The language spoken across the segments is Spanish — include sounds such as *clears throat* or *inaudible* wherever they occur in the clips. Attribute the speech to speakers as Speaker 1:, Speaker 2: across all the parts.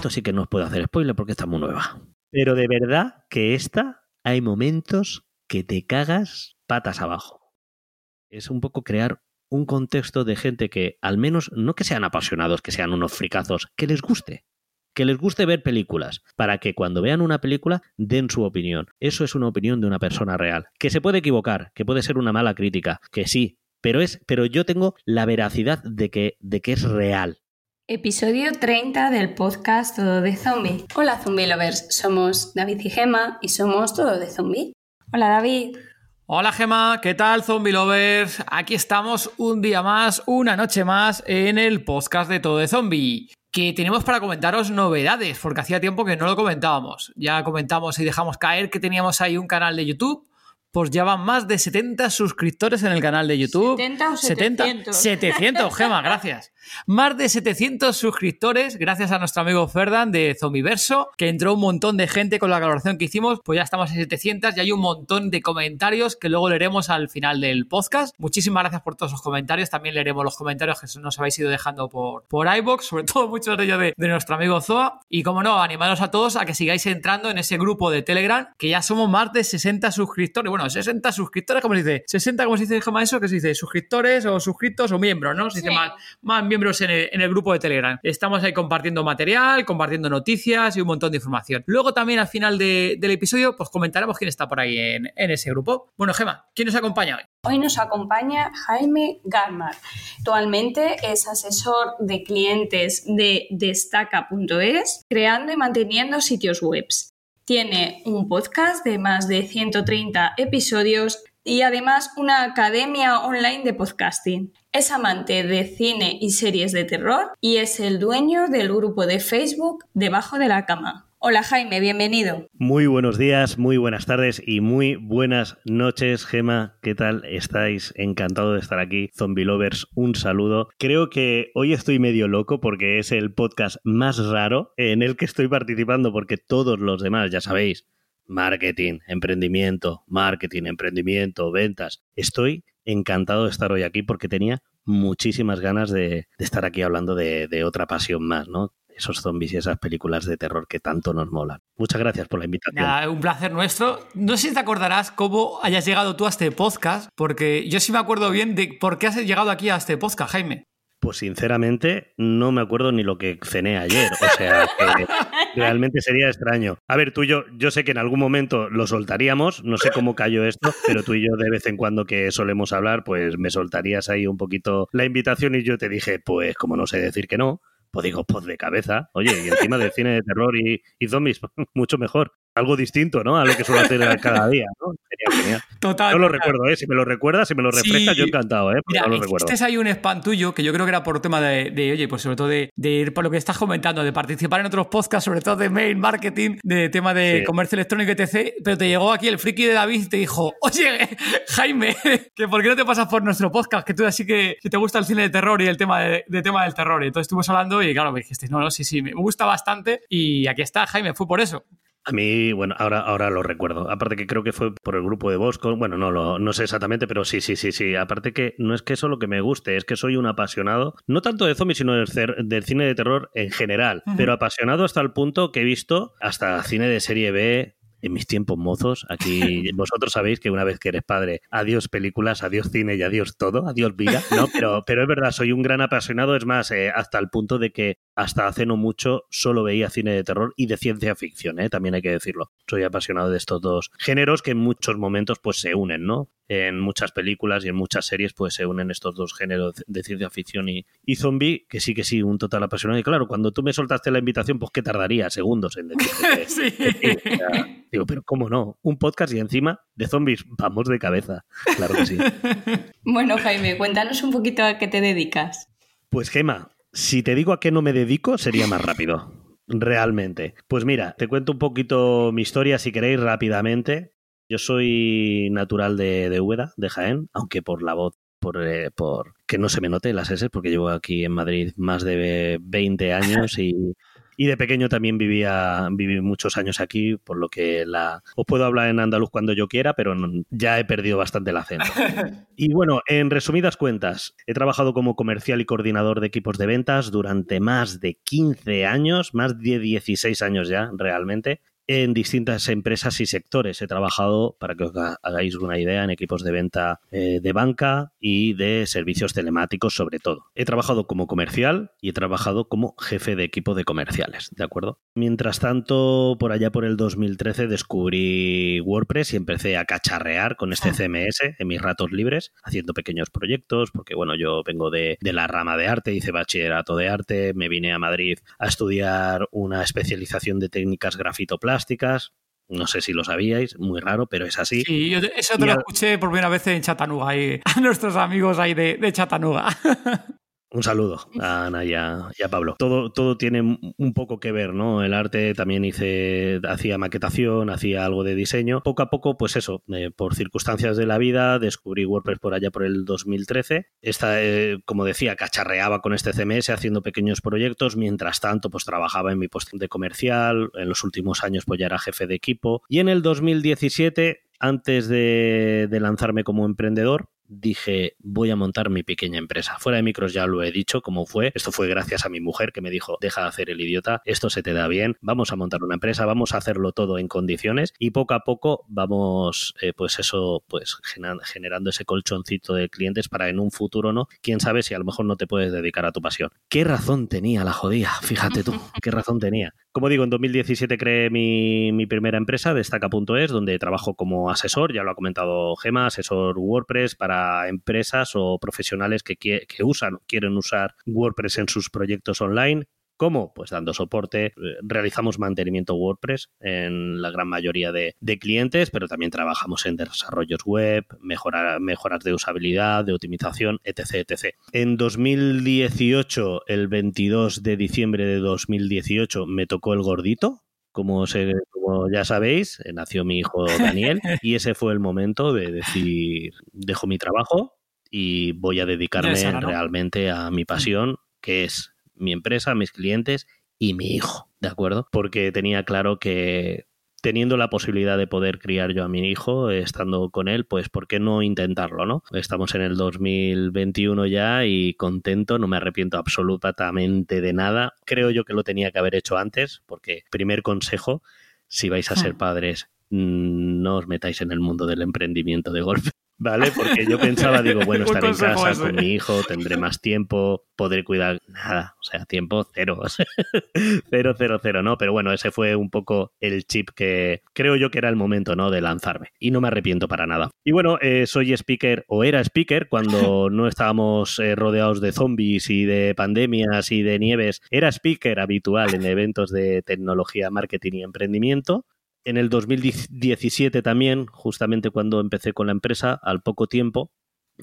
Speaker 1: Esto sí que no os puedo hacer spoiler porque está muy nueva. Pero de verdad que esta hay momentos que te cagas patas abajo. Es un poco crear un contexto de gente que, al menos, no que sean apasionados, que sean unos fricazos, que les guste. Que les guste ver películas, para que cuando vean una película den su opinión. Eso es una opinión de una persona real. Que se puede equivocar, que puede ser una mala crítica, que sí, pero es, pero yo tengo la veracidad de que, de que es real.
Speaker 2: Episodio 30 del podcast Todo de Zombie. Hola Zombie Lovers, somos David y Gema y somos Todo de Zombie. Hola David.
Speaker 3: Hola Gema, ¿qué tal Zombie Lovers? Aquí estamos un día más, una noche más en el podcast de Todo de Zombie. Que tenemos para comentaros novedades, porque hacía tiempo que no lo comentábamos. Ya comentamos y dejamos caer que teníamos ahí un canal de YouTube pues ya van más de 70 suscriptores en el canal de YouTube.
Speaker 2: 70 o 700.
Speaker 3: 700, Gema, gracias. Más de 700 suscriptores, gracias a nuestro amigo Ferdan de Zombiverso, que entró un montón de gente con la colaboración que hicimos, pues ya estamos en 700 y hay un montón de comentarios que luego leeremos al final del podcast. Muchísimas gracias por todos los comentarios, también leeremos los comentarios que nos habéis ido dejando por, por iBox, sobre todo muchos de ellos de, de nuestro amigo Zoa. Y como no, animaros a todos a que sigáis entrando en ese grupo de Telegram, que ya somos más de 60 suscriptores. Bueno, 60 suscriptores, como se dice? 60, como se dice, eso, que se dice suscriptores o suscritos o miembros, ¿no? Se dice más, más miembros en el, grupo de Telegram. Estamos ahí compartiendo material, compartiendo noticias y un montón de información. Luego también al final de, del episodio, pues comentaremos quién está por ahí en, en, ese grupo. Bueno, Gema, ¿quién nos acompaña hoy?
Speaker 2: Hoy nos acompaña Jaime Garmar. Actualmente es asesor de clientes de destaca.es, creando y manteniendo sitios web. Tiene un podcast de más de 130 episodios y además una academia online de podcasting. Es amante de cine y series de terror y es el dueño del grupo de Facebook Debajo de la Cama. Hola Jaime, bienvenido.
Speaker 1: Muy buenos días, muy buenas tardes y muy buenas noches, Gema. ¿Qué tal estáis? Encantado de estar aquí. Zombie Lovers, un saludo. Creo que hoy estoy medio loco porque es el podcast más raro en el que estoy participando porque todos los demás, ya sabéis, marketing, emprendimiento, marketing, emprendimiento, ventas. Estoy encantado de estar hoy aquí porque tenía muchísimas ganas de, estar aquí hablando de, de, otra pasión más, ¿no? Esos zombies y esas películas de terror que tanto nos molan. Muchas gracias por la invitación.
Speaker 3: Nada, un placer nuestro. No sé si te acordarás cómo hayas llegado tú a este podcast, porque yo sí me acuerdo bien de por qué has llegado aquí a este podcast, Jaime.
Speaker 1: Pues sinceramente no me acuerdo ni lo que cené ayer, o sea que *laughs* realmente sería extraño. A ver, tú y yo, yo sé que en algún momento lo soltaríamos, no sé cómo cayó esto, pero tú y yo de vez en cuando que solemos hablar, pues me soltarías ahí un poquito la invitación y yo te dije, pues como no sé decir que no, pues digo, pues de cabeza. Oye, y encima del cine de terror y, y zombies, *laughs* mucho mejor. Algo distinto, ¿no? A lo que suelo hacer cada día, ¿no? Genial, genial.
Speaker 3: Total.
Speaker 1: Yo lo
Speaker 3: total.
Speaker 1: recuerdo, ¿eh? Si me lo recuerdas, si me lo refrescas,
Speaker 3: Sí.
Speaker 1: yo encantado, ¿eh?
Speaker 3: Mira,
Speaker 1: no lo recuerdo.
Speaker 3: este es ahí un spam tuyo que yo creo que era por tema de, de, oye, pues sobre todo de, de ir por lo que estás comentando, de participar en otros podcasts, sobre todo de mail marketing, de tema de
Speaker 1: Sí.
Speaker 3: comercio electrónico, etc. Pero te llegó aquí el friki de David y te dijo, oye, *laughs* Jaime, que por qué no te pasas por nuestro podcast, que tú así que, que te gusta el cine de terror y el tema de, de tema del terror. Y entonces estuvimos hablando y claro, me dijiste, no, no, sí, sí, me gusta bastante y aquí está, Jaime, fue por eso.
Speaker 1: A mí, bueno, ahora, ahora lo recuerdo. Aparte que creo que fue por el grupo de Bosco. Bueno, no, lo, no sé exactamente, pero sí, sí, sí, sí. Aparte que no es que eso lo que me guste, es que soy un apasionado, no tanto de zombies, sino del, del cine de terror en general. Pero apasionado hasta el punto que he visto hasta cine de serie B en mis tiempos mozos. Aquí *laughs* vosotros sabéis que una vez que eres padre, adiós películas, adiós cine y adiós todo, adiós vida. No, pero, *laughs* pero es verdad, soy un gran apasionado. Es más, eh, hasta el punto de que hasta hace no mucho solo veía cine de terror y de ciencia ficción, ¿eh? también hay que decirlo. Soy apasionado de estos dos géneros que en muchos momentos pues se unen, ¿no? En muchas películas y en muchas series pues se unen estos dos géneros de ciencia ficción y, y zombie, que sí que sí, un total apasionado. Y claro, cuando tú me soltaste la invitación, pues ¿qué tardaría? Segundos en decir. *laughs*
Speaker 3: sí.
Speaker 1: digo, pero ¿cómo no? Un podcast y encima de zombies, vamos de cabeza. Claro que sí. *laughs*
Speaker 2: bueno, Jaime, cuéntanos un poquito a qué te dedicas.
Speaker 1: Pues Gema, si te digo a qué no me dedico, sería más rápido. Realmente. Pues mira, te cuento un poquito mi historia si queréis rápidamente. Yo soy natural de, de Úbeda, de Jaén, aunque por la voz, por, eh, por que no se me note las S, porque llevo aquí en Madrid más de 20 *laughs* años y y de pequeño también vivía, viví muchos años aquí, por lo que la, os puedo hablar en andaluz cuando yo quiera, pero ya he perdido bastante el acento. *laughs* Y bueno, en resumidas cuentas, he trabajado como comercial y coordinador de equipos de ventas durante más de 15 años, más de 16 años ya realmente, en distintas empresas y sectores. He trabajado, para que os hagáis una idea, en equipos de venta eh, de banca y de servicios telemáticos sobre todo. He trabajado como comercial y he trabajado como jefe de equipo de comerciales, ¿de acuerdo? Mientras tanto, por allá por el 2013 descubrí WordPress y empecé a cacharrear con este CMS en mis ratos libres, haciendo pequeños proyectos, porque bueno, yo vengo de, de la rama de arte, hice bachillerato de arte, me vine a Madrid a estudiar una especialización de técnicas no sé si lo sabíais, muy raro, pero es así.
Speaker 3: Sí, yo eso te lo escuché por primera vez en Chattanooga, *laughs* a nuestros amigos ahí de, de Chattanooga. *laughs*
Speaker 1: Un saludo a Ana y a, Pablo. Todo, todo tiene un poco que ver, ¿no? El arte también hice, hacía maquetación, hacía algo de diseño. Poco a poco, pues eso, eh, por circunstancias de la vida, descubrí WordPress por allá por el 2013. Esta, eh, como decía, cacharreaba con este CMS haciendo pequeños proyectos. Mientras tanto, pues trabajaba en mi puesto de comercial. En los últimos años, pues ya era jefe de equipo. Y en el 2017 antes de, lanzarme como emprendedor, dije, voy a montar mi pequeña empresa. Fuera de micros ya lo he dicho cómo fue. Esto fue gracias a mi mujer que me dijo, deja de hacer el idiota, esto se te da bien, vamos a montar una empresa, vamos a hacerlo todo en condiciones y poco a poco vamos, eh, pues eso, pues generando ese colchoncito de clientes para en un futuro, ¿no? Quién sabe si a lo mejor no te puedes dedicar a tu pasión. ¿Qué razón tenía la jodía? Fíjate tú, *laughs* qué razón tenía. Como digo, en 2017 creé mi, mi primera empresa, Destaca.es, donde trabajo como asesor, ya lo ha comentado Gema, asesor WordPress para empresas o profesionales que, usan o quieren usar WordPress en sus proyectos online. ¿Cómo? Pues dando soporte. Eh, realizamos mantenimiento WordPress en la gran mayoría de, clientes, pero también trabajamos en desarrollos web, mejorar, mejoras de usabilidad, de optimización, etc, etc. En 2018, el 22 de diciembre de 2018, me tocó el gordito, como, se, como ya sabéis, eh, nació mi hijo Daniel *laughs* y ese fue el momento de decir, dejo mi trabajo y voy a dedicarme realmente a mi pasión, que es mi empresa, mis clientes y mi hijo, ¿de acuerdo? Porque tenía claro que teniendo la posibilidad de poder criar yo a mi hijo, estando con él, pues ¿por qué no intentarlo, no? Estamos en el 2021 ya y contento, no me arrepiento absolutamente de nada. Creo yo que lo tenía que haber hecho antes, porque primer consejo, si vais a ser padres, mm, no os metáis en el mundo del emprendimiento de golpe. ¿Vale? Porque yo pensaba, *laughs* digo, bueno, estaré en casa con mi hijo, tendré más tiempo, podré cuidar nada, o sea, tiempo cero, *laughs* cero, cero, cero, ¿no? Pero bueno, ese fue un poco el chip que creo yo que era el momento, ¿no? De lanzarme y no me arrepiento para nada. Y bueno, eh, soy speaker o era speaker cuando *laughs* no estábamos eh, rodeados de zombies y de pandemias y de nieves, era speaker habitual en eventos de tecnología, marketing y emprendimiento en el 2017 también, justamente cuando empecé con la empresa, al poco tiempo,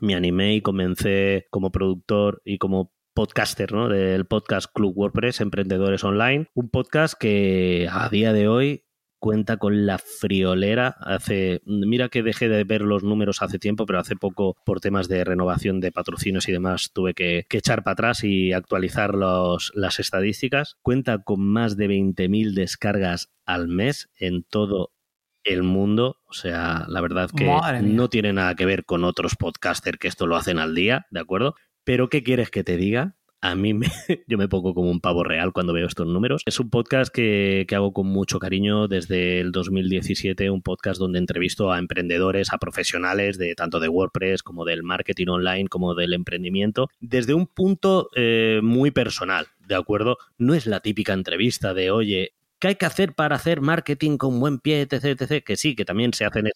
Speaker 1: me animé y comencé como productor y como podcaster ¿no? del podcast Club WordPress Emprendedores Online, un podcast que a día de hoy cuenta con la friolera. Hace, mira que dejé de ver los números hace tiempo, pero hace poco, por temas de renovación de patrocinios y demás, tuve que, echar para atrás y actualizar los, las estadísticas. Cuenta con más de 20.000 descargas al mes en todo el mundo. O sea, la verdad que no tiene nada que ver con otros podcasters que esto lo hacen al día, ¿de acuerdo? Pero ¿qué quieres que te diga? A mí me, *laughs* yo me pongo como un pavo real cuando veo estos números. Es un podcast que, hago con mucho cariño desde el 2017, un podcast donde entrevisto a emprendedores, a profesionales de tanto de WordPress como del marketing online, como del emprendimiento, desde un punto eh, muy personal, ¿de acuerdo? No es la típica entrevista de, oye, ¿qué hay que hacer para hacer marketing con buen pie, etc, etc? Que sí, que también se hacen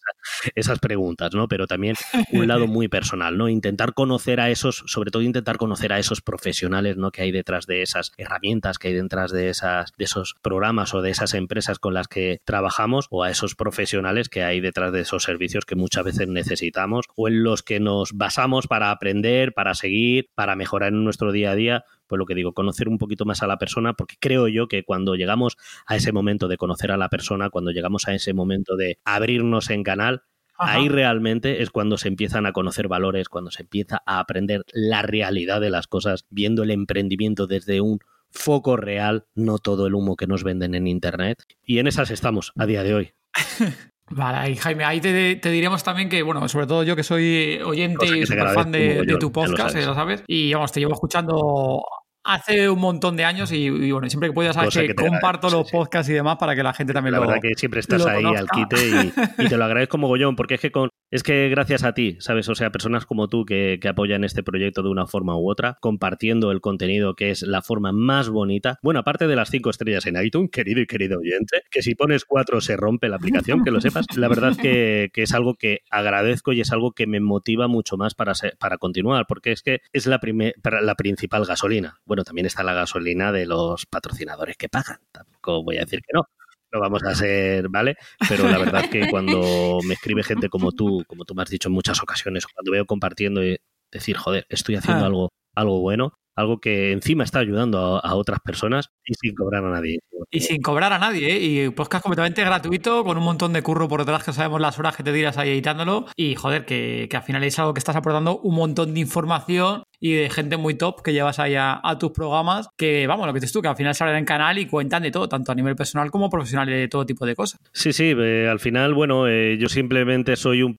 Speaker 1: esas, preguntas, ¿no? Pero también un lado muy personal, ¿no? Intentar conocer a esos, sobre todo intentar conocer a esos profesionales, ¿no? Que hay detrás de esas herramientas, que hay detrás de, esas, de esos programas o de esas empresas con las que trabajamos o a esos profesionales que hay detrás de esos servicios que muchas veces necesitamos o en los que nos basamos para aprender, para seguir, para mejorar en nuestro día a día pues lo que digo, conocer un poquito más a la persona, porque creo yo que cuando llegamos a ese momento de conocer a la persona, cuando llegamos a ese momento de abrirnos en canal, ahí realmente es cuando se empiezan a conocer valores, cuando se empieza a aprender la realidad de las cosas, viendo el emprendimiento desde un foco real, no todo el humo que nos venden en Internet. Y en esas estamos a día de hoy. *laughs*
Speaker 3: Vale, y Jaime, ahí te, diremos también que, bueno, sobre todo yo que soy oyente y super fan de, tu podcast, ya lo sabes, y vamos, te llevo escuchando hace un montón de años y, bueno, siempre que puedas sabes que, comparto los podcasts y demás para que la gente también
Speaker 1: lo
Speaker 3: La
Speaker 1: verdad que siempre estás ahí al quite y, te lo agradezco mogollón porque es que con es que gracias a ti, ¿sabes? O sea, personas como tú que, que, apoyan este proyecto de una forma u otra, compartiendo el contenido que es la forma más bonita. Bueno, aparte de las cinco estrellas en iTunes, querido y querido oyente, que si pones cuatro se rompe la aplicación, que lo sepas. La verdad que, que es algo que agradezco y es algo que me motiva mucho más para, para continuar, porque es que es la, la principal gasolina. Bueno, también está la gasolina de los patrocinadores que pagan. Tampoco voy a decir que no no vamos a ser, ¿vale? Pero la verdad que cuando *laughs* me escribe gente como tú, como tú me has dicho en muchas ocasiones, cuando veo compartiendo y decir, joder, estoy haciendo ah. algo, algo bueno, algo que encima está ayudando a, otras personas y sin cobrar a nadie.
Speaker 3: Y sin cobrar a nadie, ¿eh? Y podcast completamente gratuito, con un montón de curro por detrás que sabemos las horas que te tiras ahí editándolo. Y joder, que, que al final es algo que estás aportando un montón de información y de gente muy top que llevas ahí a, tus programas, que vamos, lo que dices tú, que al final salen en canal y cuentan de todo, tanto a nivel personal como profesional, de todo tipo de cosas.
Speaker 1: Sí, sí, eh, al final, bueno, eh, yo simplemente soy un,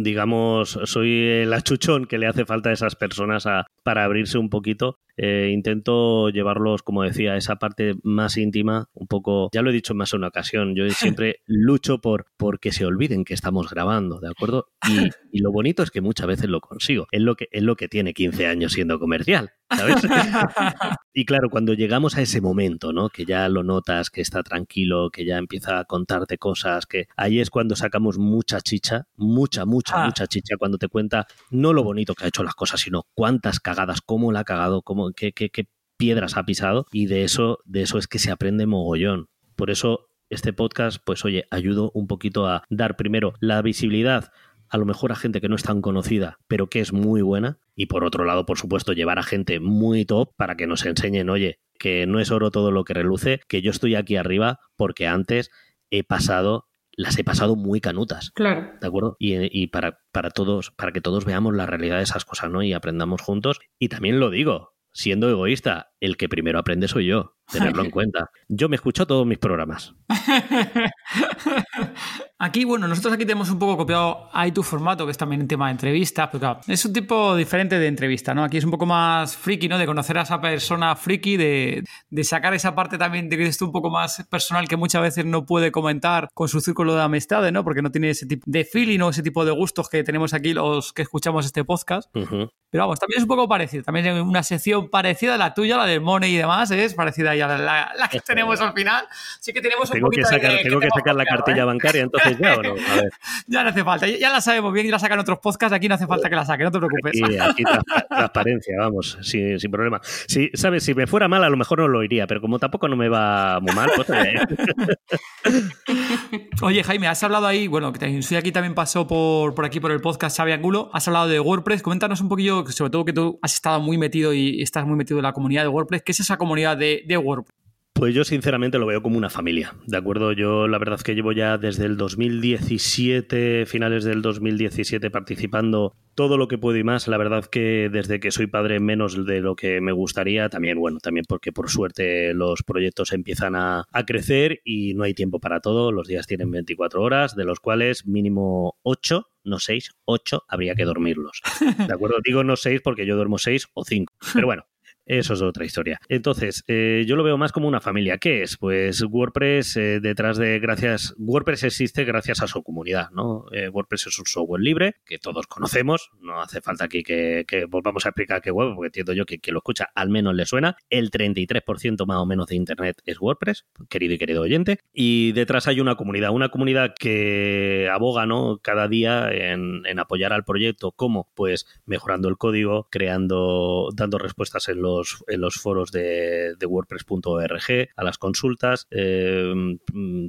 Speaker 1: digamos, soy el achuchón que le hace falta a esas personas para abrirse un poquito. Eh, intento llevarlos, como decía, a esa parte más íntima, un poco, ya lo he dicho en más de una ocasión, yo *laughs* siempre lucho por, por que se olviden que estamos grabando, ¿de acuerdo? Y, y, lo bonito es que muchas veces lo consigo. Es lo que, es lo que tiene 15 años siendo comercial, ¿sabes? *laughs* *laughs* y claro, cuando llegamos a ese momento, ¿no? Que ya lo notas, que está tranquilo, que ya empieza a contarte cosas, que ahí es cuando sacamos mucha chicha, mucha, mucha, ah. mucha chicha, cuando te cuenta no lo bonito que ha hecho las cosas, sino cuántas cagadas, cómo la ha cagado, cómo, qué, qué, qué piedras ha pisado, y de eso, de eso es que se aprende mogollón. Por eso este podcast, pues oye, ayudo un poquito a dar primero la visibilidad a lo mejor a gente que no es tan conocida, pero que es muy buena. Y por otro lado, por supuesto, llevar a gente muy top para que nos enseñen, oye, que no es oro todo lo que reluce, que yo estoy aquí arriba porque antes he pasado las he pasado muy canutas.
Speaker 2: Claro.
Speaker 1: ¿De acuerdo? Y, para, para, todos, para que todos veamos la realidad de esas cosas, ¿no? Y aprendamos juntos. Y también lo digo, siendo egoísta, el que primero aprende soy yo, tenerlo en *laughs* cuenta. Yo me escucho todos mis programas. *laughs*
Speaker 3: Aquí, bueno, nosotros aquí tenemos un poco copiado ahí tu formato, que es también un tema de entrevistas, pero claro, es un tipo diferente de entrevista, ¿no? Aquí es un poco más friki, ¿no? De conocer a esa persona friki, de, sacar esa parte también de que es un poco más personal que muchas veces no puede comentar con su círculo de amistades, ¿no? Porque no tiene ese tipo de feeling o ese tipo de gustos que tenemos aquí los que escuchamos este podcast. Pero vamos, también es un poco parecido, también es una sección parecida a la tuya, la de Money y demás, es parecida a la, que tenemos al final. Sí que tenemos
Speaker 1: un poquito que sacar, Tengo que, sacar la cartilla ¿eh? bancaria, entonces
Speaker 3: ya *laughs* no hace falta, ya la sabemos bien y la sacan otros podcasts, aquí no hace falta que la saquen, no te preocupes.
Speaker 1: Y aquí, transparencia, vamos, sin, problema. Si, ¿sabes? Si me fuera mal, a lo mejor no lo iría, pero como tampoco no me va muy mal, pues... Eh. *laughs*
Speaker 3: Oye, Jaime, has hablado ahí, bueno, que soy aquí también pasó por, por aquí por el podcast Xavi Angulo, has hablado de WordPress, coméntanos un poquillo, sobre todo que tú has estado muy metido y estás muy metido en la comunidad de WordPress, ¿qué es esa comunidad de, de WordPress?
Speaker 1: Pues yo sinceramente lo veo como una familia, ¿de acuerdo? Yo la verdad es que llevo ya desde el 2017, finales del 2017, participando todo lo que puedo y más. La verdad que desde que soy padre menos de lo que me gustaría, también, bueno, también porque por suerte los proyectos empiezan a, a crecer y no hay tiempo para todo. Los días tienen 24 horas, de los cuales mínimo 8 no 6, 8 habría que dormirlos. ¿De acuerdo? *laughs* Digo no 6 porque yo duermo 6 o 5. Pero bueno, eso es otra historia. Entonces, eh, yo lo veo más como una familia. ¿Qué es? Pues WordPress eh, detrás de gracias, WordPress existe gracias a su comunidad, ¿no? Eh, WordPress es un software libre que todos conocemos, no hace falta aquí que, volvamos a explicar qué web, porque entiendo yo que quien lo escucha al menos le suena. El 33% más o menos de Internet es WordPress, querido y querido oyente, y detrás hay una comunidad, una comunidad que aboga, ¿no? Cada día en, apoyar al proyecto, ¿cómo? Pues mejorando el código, creando, dando respuestas en los, en los foros de, de WordPress.org, a las consultas, eh,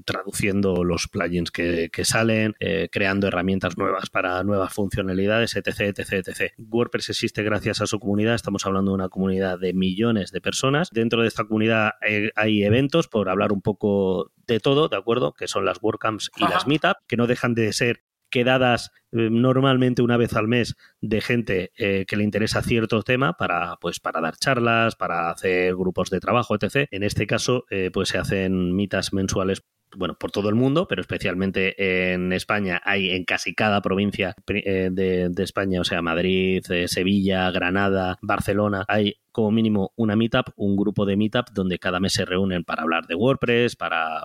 Speaker 1: traduciendo los plugins que, salen, eh, creando herramientas nuevas para nuevas funcionalidades, etc, etc, etc. WordPress existe gracias a su comunidad, estamos hablando de una comunidad de millones de personas. Dentro de esta comunidad hay eventos, por hablar un poco de todo, ¿de acuerdo? Que son las WordCamps y las Meetup, que no dejan de ser quedadas eh, normalmente una vez al mes de gente eh, que le interesa cierto tema para pues para dar charlas, para hacer grupos de trabajo, etc. En este caso, eh, pues se hacen mitas mensuales bueno, por todo el mundo, pero especialmente en España hay en casi cada provincia de, de España, o sea, Madrid, Sevilla, Granada, Barcelona, hay como mínimo una meetup, un grupo de meetup donde cada mes se reúnen para hablar de WordPress, para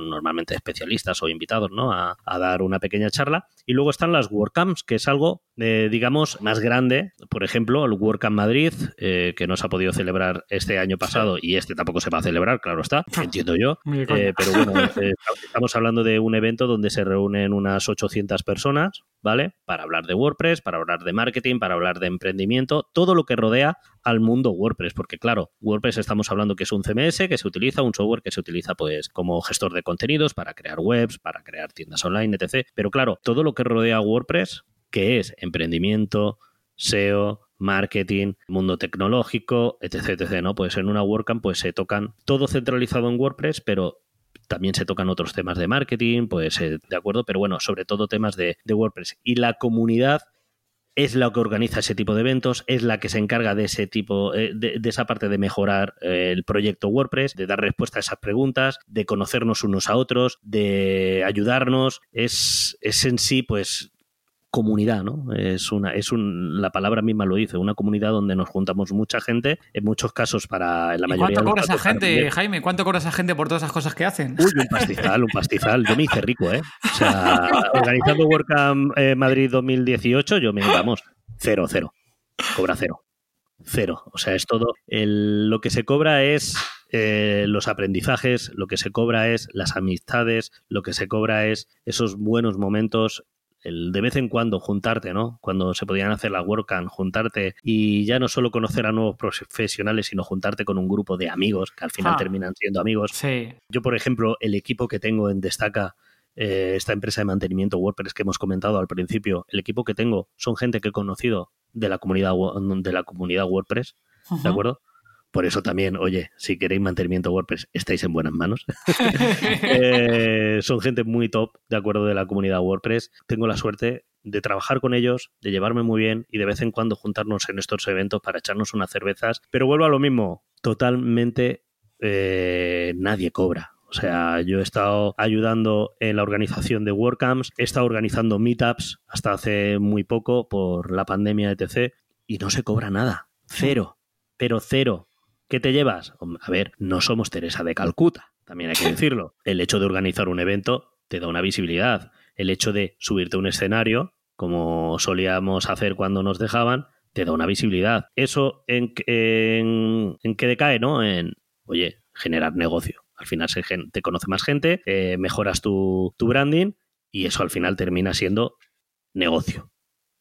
Speaker 1: normalmente especialistas o invitados, ¿no? A, dar una pequeña charla. Y luego están las WordCamps, que es algo, eh, digamos, más grande. Por ejemplo, el WordCamp Madrid, eh, que no se ha podido celebrar este año pasado y este tampoco se va a celebrar, claro está, *laughs* entiendo yo. Eh, pero bueno, *laughs* estamos hablando de un evento donde se reúnen unas 800 personas, ¿vale? Para hablar de WordPress, para hablar de marketing, para hablar de emprendimiento, todo lo que rodea al mundo WordPress, porque claro, WordPress estamos hablando que es un CMS que se utiliza, un software que se utiliza pues como gestor de contenidos para crear webs, para crear tiendas online, etc. Pero claro, todo lo que rodea a WordPress, que es emprendimiento, SEO, marketing, mundo tecnológico, etc, etc, ¿no? Pues en una WordCamp pues se tocan todo centralizado en WordPress, pero también se tocan otros temas de marketing, pues de acuerdo, pero bueno, sobre todo temas de WordPress. Y la comunidad es la que organiza ese tipo de eventos, es la que se encarga de ese tipo, eh, de, esa parte de mejorar eh, el proyecto WordPress, de dar respuesta a esas preguntas, de conocernos unos a otros, de ayudarnos. Es, es en sí, pues, comunidad, ¿no? Es una, es un, la palabra misma lo dice, una comunidad donde nos juntamos mucha gente, en muchos casos para la mayoría
Speaker 3: ¿Cuánto cobra esa gente, Jaime? ¿Cuánto cobra esa gente por todas esas cosas que hacen?
Speaker 1: Uy, un pastizal, un pastizal. Yo me hice rico, ¿eh? O sea, organizando WordCamp eh, Madrid 2018, yo me, vamos, cero, cero. Cobra cero. Cero. O sea, es todo. lo que se cobra es eh, los aprendizajes, lo que se cobra es las amistades, lo que se cobra es esos buenos momentos, el de vez en cuando juntarte, ¿no? Cuando se podían hacer la WordCamp, juntarte y ya no solo conocer a nuevos profesionales, sino juntarte con un grupo de amigos que al final ah. terminan siendo amigos.
Speaker 3: Sí.
Speaker 1: Yo, por ejemplo, el equipo que tengo en Destaca, eh, esta empresa de mantenimiento WordPress que hemos comentado al principio, el equipo que tengo son gente que he conocido de la comunidad, de la comunidad WordPress, ¿de acuerdo? Por eso también, oye, si queréis mantenimiento WordPress, estáis en buenas manos. *laughs* Eh, son gente muy top, de acuerdo, de la comunidad WordPress. Tengo la suerte de trabajar con ellos, de llevarme muy bien y de vez en cuando juntarnos en estos eventos para echarnos unas cervezas. Pero vuelvo a lo mismo, totalmente eh, nadie cobra. O sea, yo he estado ayudando en la organización de WordCamps, he estado organizando meetups hasta hace muy poco por la pandemia etc. y no se cobra nada. Cero. Pero cero. ¿Qué te llevas? A ver, no somos Teresa de Calcuta, también hay que *laughs* decirlo. El hecho de organizar un evento te da una visibilidad. El hecho de subirte a un escenario, como solíamos hacer cuando nos dejaban, te da una visibilidad. Eso en, en, qué decae, ¿no? En, oye, generar negocio. Al final se, te conoce más gente, eh, mejoras tu, tu branding y eso al final termina siendo negocio.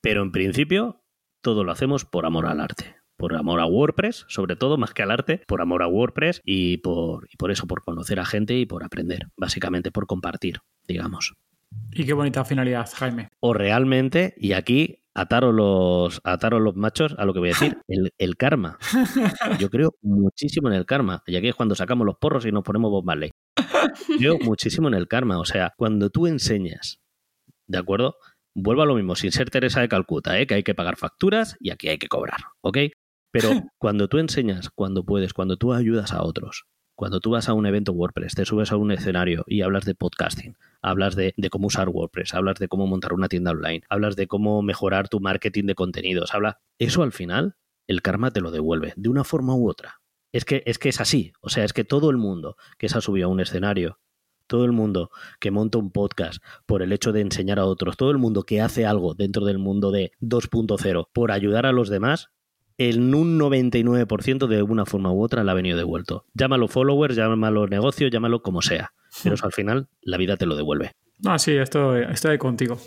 Speaker 1: Pero en principio, todo lo hacemos por amor al arte por amor a WordPress, sobre todo, más que al arte, por amor a WordPress y por, y por eso, por conocer a gente y por aprender, básicamente por compartir, digamos.
Speaker 3: Y qué bonita finalidad, Jaime.
Speaker 1: O realmente, y aquí ataros los, ataros los machos a lo que voy a decir, *laughs* el, karma. Yo creo muchísimo en el karma. Y aquí es cuando sacamos los porros y nos ponemos bombas ley. Creo muchísimo en el karma. O sea, cuando tú enseñas, ¿de acuerdo? Vuelvo a lo mismo, sin ser Teresa de Calcuta, ¿eh? que hay que pagar facturas y aquí hay que cobrar, ¿ok? Pero *laughs* cuando tú enseñas, cuando puedes, cuando tú ayudas a otros, cuando tú vas a un evento WordPress, te subes a un escenario y hablas de podcasting, hablas de, cómo usar WordPress, hablas de cómo montar una tienda online, hablas de cómo mejorar tu marketing de contenidos, habla eso al final el karma te lo devuelve, de una forma u otra. Es que, es que es así. O sea, es que todo el mundo que se ha subido a un escenario, todo el mundo que monta un podcast por el hecho de enseñar a otros, todo el mundo que hace algo dentro del mundo de 2.0 por ayudar a los demás, en un 99% de una forma u otra le ha venido devuelto. Llámalo followers, llámalo negocio, llámalo como sea. Pero eso al final la vida te lo devuelve.
Speaker 3: Ah, sí, estoy, estoy contigo.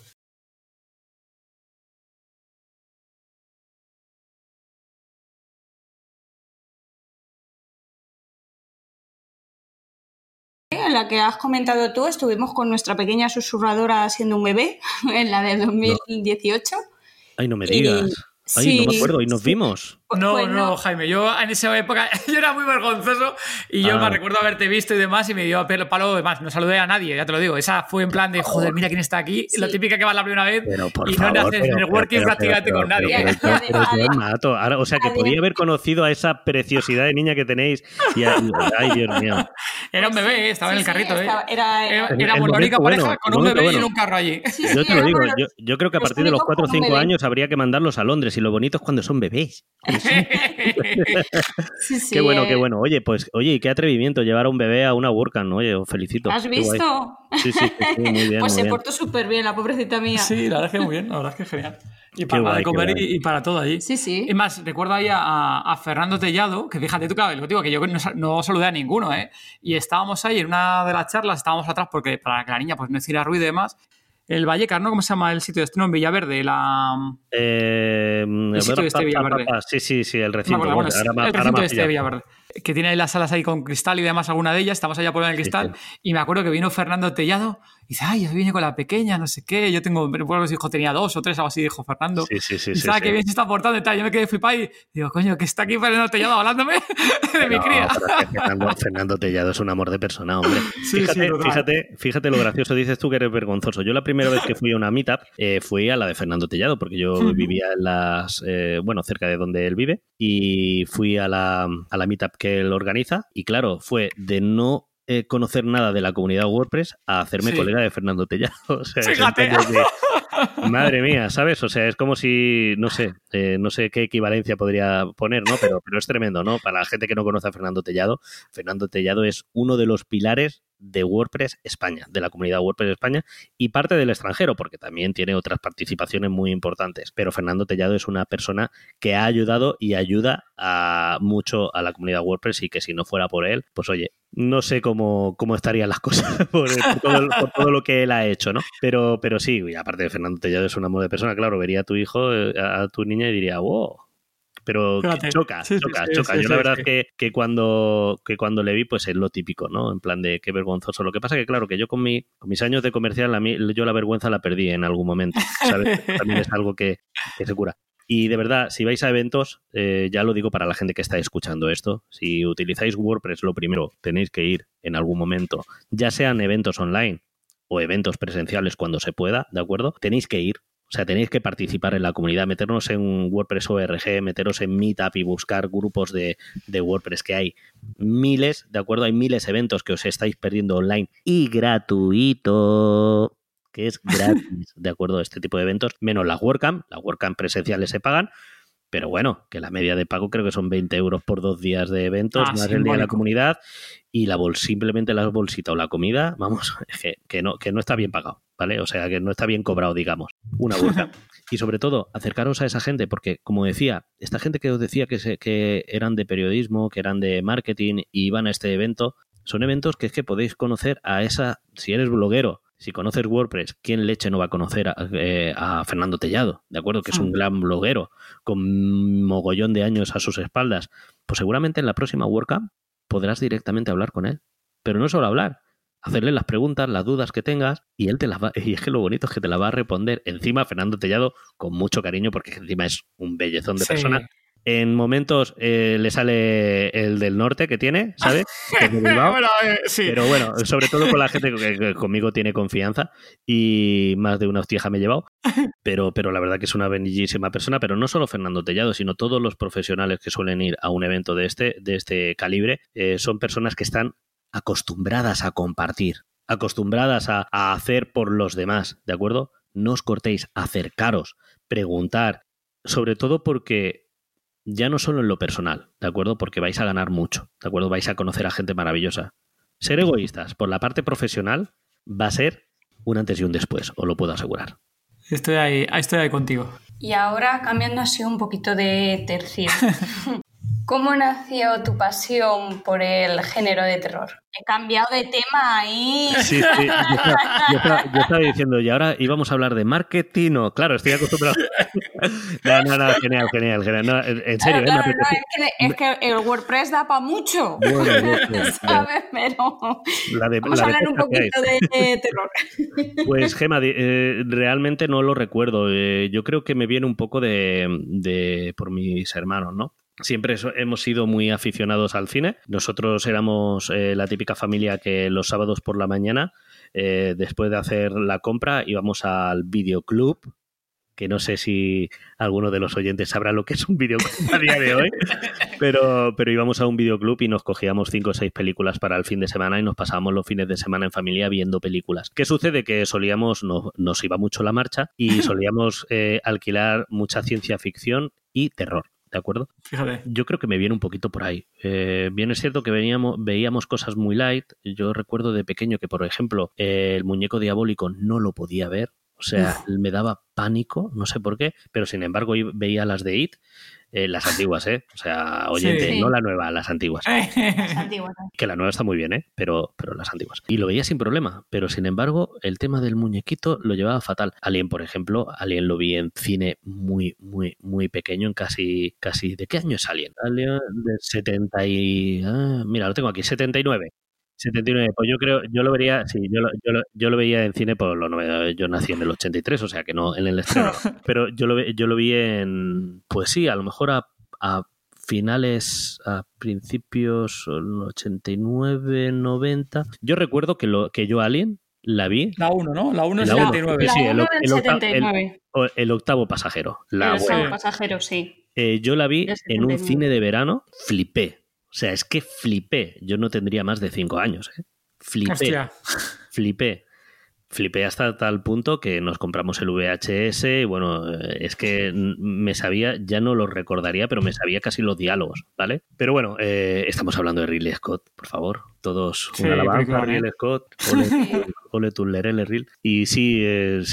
Speaker 2: En la que has comentado tú, estuvimos con nuestra pequeña susurradora siendo un bebé, *laughs* en la del 2018.
Speaker 1: Ay, no me digas. Ay, no me acuerdo, y nos vimos.
Speaker 3: No,
Speaker 2: Pues
Speaker 3: no,
Speaker 2: no.
Speaker 3: Jaime, yo en esa época *laughs* yo era muy vergonzoso y yo
Speaker 1: Ah.
Speaker 3: me recuerdo haberte visto y demás y me dio pelo palo demás, no saludé a nadie, ya te lo digo, esa fue en plan de joder, mira quién está aquí,
Speaker 2: Sí.
Speaker 3: lo típica que vas la primera vez
Speaker 1: Pero por
Speaker 3: y
Speaker 1: favor,
Speaker 3: no haces
Speaker 1: pero-
Speaker 3: networking prácticamente
Speaker 1: pero-
Speaker 3: con nadie.
Speaker 1: pero- pero- yo mato. Ahora, o sea, que podía haber conocido a esa preciosidad de niña que tenéis. Y a- ay, Dios mío.
Speaker 3: Era un bebé, estaba en el
Speaker 2: Sí, sí,
Speaker 3: carrito, ¿eh?
Speaker 2: estaba- era-
Speaker 3: Era,
Speaker 1: el
Speaker 3: la única
Speaker 1: momento
Speaker 3: pareja
Speaker 1: bueno,
Speaker 3: con un bebé y en
Speaker 1: bueno.
Speaker 3: un carro allí.
Speaker 2: Sí,
Speaker 1: Yo
Speaker 2: sí,
Speaker 1: te lo digo, yo, yo creo que a partir de los
Speaker 2: únicos
Speaker 1: 4 o
Speaker 2: con un
Speaker 1: 5
Speaker 2: bebé.
Speaker 1: años habría que mandarlos a Londres y lo bonito es cuando son bebés. *laughs*
Speaker 2: Sí, sí,
Speaker 1: qué bueno, qué
Speaker 2: eh,
Speaker 1: bueno. Oye, pues, oye, qué atrevimiento llevar a un bebé a una WordCamp, ¿no? Oye, os felicito.
Speaker 2: ¿Has
Speaker 1: Qué guay.
Speaker 2: visto?
Speaker 1: Sí, sí, sí, muy bien, *laughs*
Speaker 2: Pues
Speaker 1: muy
Speaker 2: se
Speaker 1: bien.
Speaker 2: portó súper bien, la pobrecita mía.
Speaker 3: Sí, la verdad es que muy bien, la verdad es que genial. Y para
Speaker 1: guay, qué
Speaker 3: comer y, y para todo allí.
Speaker 2: Sí, sí.
Speaker 3: Es más, recuerdo ahí a, a Fernando Tellado, que fíjate tú, claro, lo digo, que yo no, no saludé a ninguno, ¿eh? Y estábamos ahí en una de las charlas, estábamos atrás porque para que la niña pues no hiciera ruido y demás. El Vallecas, ¿no? ¿Cómo se llama el sitio de estreno en Villaverde? La...
Speaker 1: Eh,
Speaker 3: sitio este de Villaverde.
Speaker 1: Sí, sí, sí, el
Speaker 3: No
Speaker 1: recinto.
Speaker 3: acuerdo, bueno,
Speaker 1: ahora
Speaker 3: el recinto este de. Villaverde. Que tiene ahí las salas ahí con cristal y demás, alguna de ellas. Estamos allá por el cristal. Y me acuerdo que vino Fernando Tellado y dice, ay, yo vine con la pequeña, no sé qué. Yo tengo, recuerdo que su hijo tenía dos o tres, algo así, dijo Fernando.
Speaker 1: Sí, sí, sí.
Speaker 3: y sabe
Speaker 1: sí.
Speaker 3: que bien se está portando y tal. Yo me quedé flipado y digo, coño, que está aquí Fernando Tellado hablándome *laughs* de mi cría.
Speaker 1: pero es que Fernando, *laughs* Fernando Tellado es un amor de persona, hombre.
Speaker 3: Sí,
Speaker 1: fíjate, fíjate, fíjate lo gracioso, dices tú que eres vergonzoso. Yo la primera vez que fui a una meetup eh, fui a la de Fernando Tellado, porque yo vivía en las, eh, bueno, cerca de donde él vive, y fui a la, a la meetup que él organiza, y claro, fue de no eh, conocer nada de la comunidad WordPress a hacerme
Speaker 3: Sí.
Speaker 1: colega de Fernando Tellado. *laughs* O sea,
Speaker 3: Fíjate.
Speaker 1: de *laughs* Madre mía, ¿sabes? O sea, es como si, no sé, eh, no sé qué equivalencia podría poner, ¿no? Pero, pero es tremendo, ¿no? Para la gente que no conoce a Fernando Tellado, Fernando Tellado es uno de los pilares de WordPress España, de la comunidad WordPress España y parte del extranjero, porque también tiene otras participaciones muy importantes. Pero Fernando Tellado es una persona que ha ayudado y ayuda a mucho a la comunidad WordPress y que si no fuera por él, pues oye, no sé cómo, cómo estarían las *laughs* cosas por, todo, todo lo que él ha hecho, ¿no? Pero, pero sí, y aparte de Fernando Tellado es un amor de persona, claro, vería a tu hijo, eh, a tu niña y diría, wow. Pero
Speaker 3: Fíjate.
Speaker 1: choca,
Speaker 3: Sí,
Speaker 1: choca,
Speaker 3: sí,
Speaker 1: choca.
Speaker 3: sí,
Speaker 1: Yo la verdad
Speaker 3: sí.
Speaker 1: que, que cuando que cuando le vi, pues es lo típico, ¿no? En plan de qué vergonzoso. Lo que pasa que, claro, que yo con, mi, con mis años de comercial, a mí, yo la vergüenza la perdí en algún momento, *laughs* También es algo que, que se cura. Y de verdad, si vais a eventos, eh, ya lo digo para la gente que está escuchando esto, si utilizáis WordPress, lo primero, tenéis que ir en algún momento, ya sean eventos online o eventos presenciales cuando se pueda, ¿de acuerdo? Tenéis que ir. O sea, tenéis que participar en la comunidad, meternos en WordPress ORG, meteros en Meetup y buscar grupos de, de WordPress que hay miles, ¿de acuerdo? Hay miles de eventos que os estáis perdiendo online y gratuito, que es *laughs* gratis, ¿de acuerdo? Este tipo de eventos, menos las WordCamp, las WordCamp presenciales se pagan, pero bueno, que la media de pago creo que son 20 euros por dos días de eventos,
Speaker 3: Ah,
Speaker 1: más el día de la comunidad y la bol simplemente la bolsita o la comida, *laughs* vamos, que, que no, que no está bien pagado, ¿vale? O sea, que no está bien cobrado, digamos, una WordCamp. *laughs* y sobre todo, acercaros a esa gente, porque como decía, esta gente que os decía que, se, que eran de periodismo, que eran de marketing y iban a este evento, son eventos que es que podéis conocer a esa, si eres bloguero, si conoces WordPress, ¿quién leche no va a conocer a, eh, a Fernando Tellado? ¿De acuerdo? Que es un
Speaker 3: Mm.
Speaker 1: gran bloguero con mogollón de años a sus espaldas. Pues seguramente en la próxima WordCamp podrás directamente hablar con él. Pero no solo hablar, hacerle las preguntas, las dudas que tengas y él te las va, *laughs* y es que lo bonito es que te la va a responder encima Fernando Tellado con mucho cariño porque encima es un bellezón de
Speaker 3: Sí.
Speaker 1: persona. En momentos eh, le sale el del norte que tiene, ¿sabes? *laughs*
Speaker 3: Bueno, eh, sí.
Speaker 1: Pero bueno, sobre todo con la gente que, que conmigo tiene confianza y más de una hostieja me he llevado. Pero, pero la verdad que es una bellísima persona, pero no solo Fernando Tellado, sino todos los profesionales que suelen ir a un evento de este, de este calibre, eh, son personas que están acostumbradas a compartir, acostumbradas a, a hacer por los demás, ¿de acuerdo? No os cortéis, acercaros, preguntar, sobre todo porque ya no solo en lo personal, ¿de acuerdo? Porque vais a ganar mucho, ¿de acuerdo? Vais a conocer a gente maravillosa. Ser egoístas por la parte profesional va a ser un antes y un después, os lo puedo asegurar.
Speaker 3: Estoy ahí, estoy ahí contigo.
Speaker 2: Y ahora cambiando así un poquito de tercio. *laughs* ¿Cómo nació tu pasión por el género de terror? He cambiado de tema ahí.
Speaker 1: Sí, sí. Yo estaba, diciendo, y ahora íbamos a hablar de marketing o, claro, estoy acostumbrado. *laughs* No, no, no, genial, genial, genial. en serio,
Speaker 2: claro, ¿eh? no, es, que, el WordPress da para mucho. Bueno, *laughs* ¿Sabes? Pero vamos a hablar un poquito de terror. *laughs*
Speaker 1: Pues, Gema, eh, realmente no lo recuerdo. Eh, yo creo que me viene un poco de, de por mis hermanos, ¿no? Siempre hemos sido muy aficionados al cine. Nosotros éramos eh, la típica familia que los sábados por la mañana, eh, después de hacer la compra, íbamos al videoclub, que no sé si alguno de los oyentes sabrá lo que es un videoclub a día de hoy, *laughs* pero, pero íbamos a un videoclub y nos cogíamos cinco o seis películas para el fin de semana y nos pasábamos los fines de semana en familia viendo películas. ¿Qué sucede? Que solíamos, no, nos iba mucho la marcha y solíamos eh, alquilar mucha ciencia ficción y terror. ¿De acuerdo?
Speaker 3: Fíjate.
Speaker 1: Yo creo que me viene un poquito por ahí. Eh, bien es cierto que veníamos, veíamos cosas muy light. Yo recuerdo de pequeño que, por ejemplo, el muñeco diabólico no lo podía ver. O sea, me daba pánico, no sé por qué, pero sin embargo veía las de It eh, las antiguas, ¿eh? O sea, oyente, no la nueva, las antiguas. las antiguas. Que la nueva está muy bien, ¿eh? Pero, pero las antiguas. Y lo veía sin problema, pero sin embargo, el tema del muñequito lo llevaba fatal. Alien, por ejemplo, Alien lo vi en cine muy, muy, muy pequeño, en casi, casi... ¿De qué año es Alien? Alien del 70 y... Ah, mira, lo tengo aquí, 79. 79, pues yo creo, yo lo vería, sí, yo lo, yo lo, yo lo veía en cine por lo yo nací en el 83, o sea que no en el estreno, *laughs* pero yo lo, yo lo vi en, pues sí, a lo mejor a, a finales, a principios 89, 90. Yo recuerdo que, lo, que yo Alien la vi.
Speaker 3: La 1, ¿no? La 1 es 79.
Speaker 2: Sí, el, el, 79.
Speaker 1: El, octavo pasajero. La
Speaker 2: el octavo pasajero, sí.
Speaker 1: Eh, yo la vi en un cine de verano, flipé. O sea, es que flipé. Yo no tendría más de cinco años, ¿eh? Flipé. Hostia. Flipé. Flipé hasta tal punto que nos compramos el VHS y bueno, eh, es que me sabía, ya no lo recordaría, pero me sabía casi los diálogos, ¿vale? Pero bueno, eh, estamos hablando de Ridley Scott, por favor todos una alabanza Riel Scott, ole, *laughs* Ril. Y sí,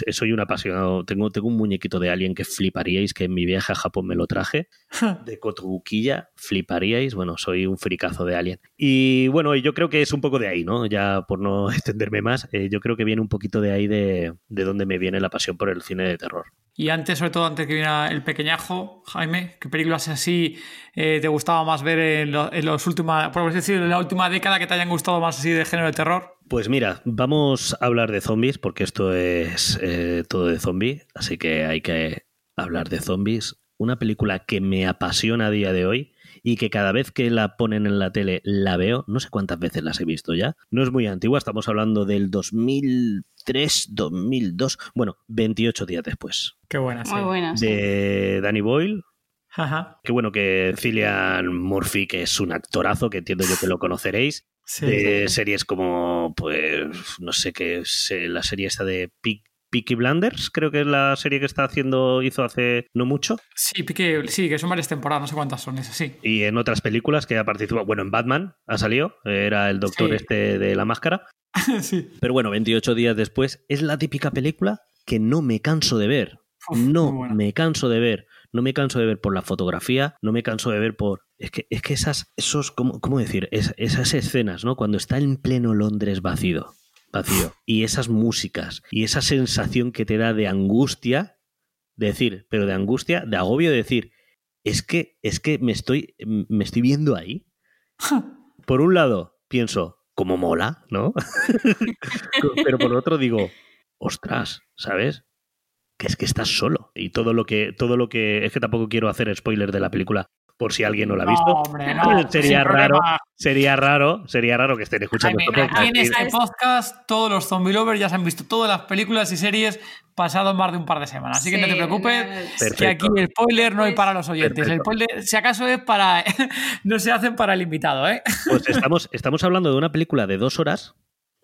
Speaker 1: soy un apasionado. Tengo, tengo un muñequito de Alien que fliparíais, que en mi viaje a Japón me lo traje, *laughs* de Kotobukiya, fliparíais. Bueno, soy un fricazo de Alien. Y bueno, yo creo que es un poco de ahí, ¿no? Ya por no *laughs* extenderme más, eh, yo creo que viene un poquito de ahí de, de donde me viene la pasión por el cine de terror.
Speaker 3: Y antes, sobre todo antes que viniera el pequeñajo, Jaime, ¿qué películas así eh, te gustaba más ver en, los últimos, por decir, en la última década que te hayan gustado más así de género de terror?
Speaker 1: Pues mira, vamos a hablar de zombies, porque esto es eh, todo de zombie, así que hay que hablar de zombies. Una película que me apasiona a día de hoy y que cada vez que la ponen en la tele la veo, no sé cuántas veces las he visto ya, no es muy antigua, estamos hablando del 2003, 2002, bueno, 28 días después.
Speaker 3: Qué buena,
Speaker 2: Muy buena.
Speaker 1: De Danny Boyle, Ajá. Qué bueno que Cillian Murphy, que es un actorazo, que entiendo yo que lo conoceréis, de series como, pues, no sé qué es la serie esta de Pick Peaky Blinders, creo que es la serie que está haciendo, hizo hace no mucho.
Speaker 3: Sí, sí, que son varias temporadas, no sé cuántas son esas, sí.
Speaker 1: Y en otras películas que ha participado, bueno, en Batman ha salido, era el doctor este de la máscara. *laughs*
Speaker 3: sí.
Speaker 1: Pero bueno, 28 días después, es la típica película que no me canso de ver. no me canso de ver. No me canso de ver por la fotografía, no me canso de ver por... Es que, es que esas, esos, ¿cómo, cómo decir? esas escenas, ¿no? Cuando está en pleno Londres vacío, vacío. Y esas músicas y esa sensación que te da de angustia, de decir, pero de angustia, de agobio, de decir, es que, es que me estoy, me estoy viendo ahí. *laughs* Por un lado, pienso, como mola, ¿no? *laughs* pero por otro digo, ostras, ¿sabes? Que es que estás solo. Y todo lo que, todo lo que. Es que tampoco quiero hacer spoiler de la película por si alguien no la ha visto. *laughs* sería raro, sería raro, sería raro que estén escuchando
Speaker 3: esto. Aquí en este podcast todos los zombie lovers ya se han visto todas las películas y series pasado más de un par de semanas. Así que no te preocupes, que aquí el spoiler no hay para los oyentes. El spoiler, si acaso es para. *laughs* no se hacen para el invitado, ¿eh?
Speaker 1: Pues *laughs* estamos, estamos hablando de una película de dos horas,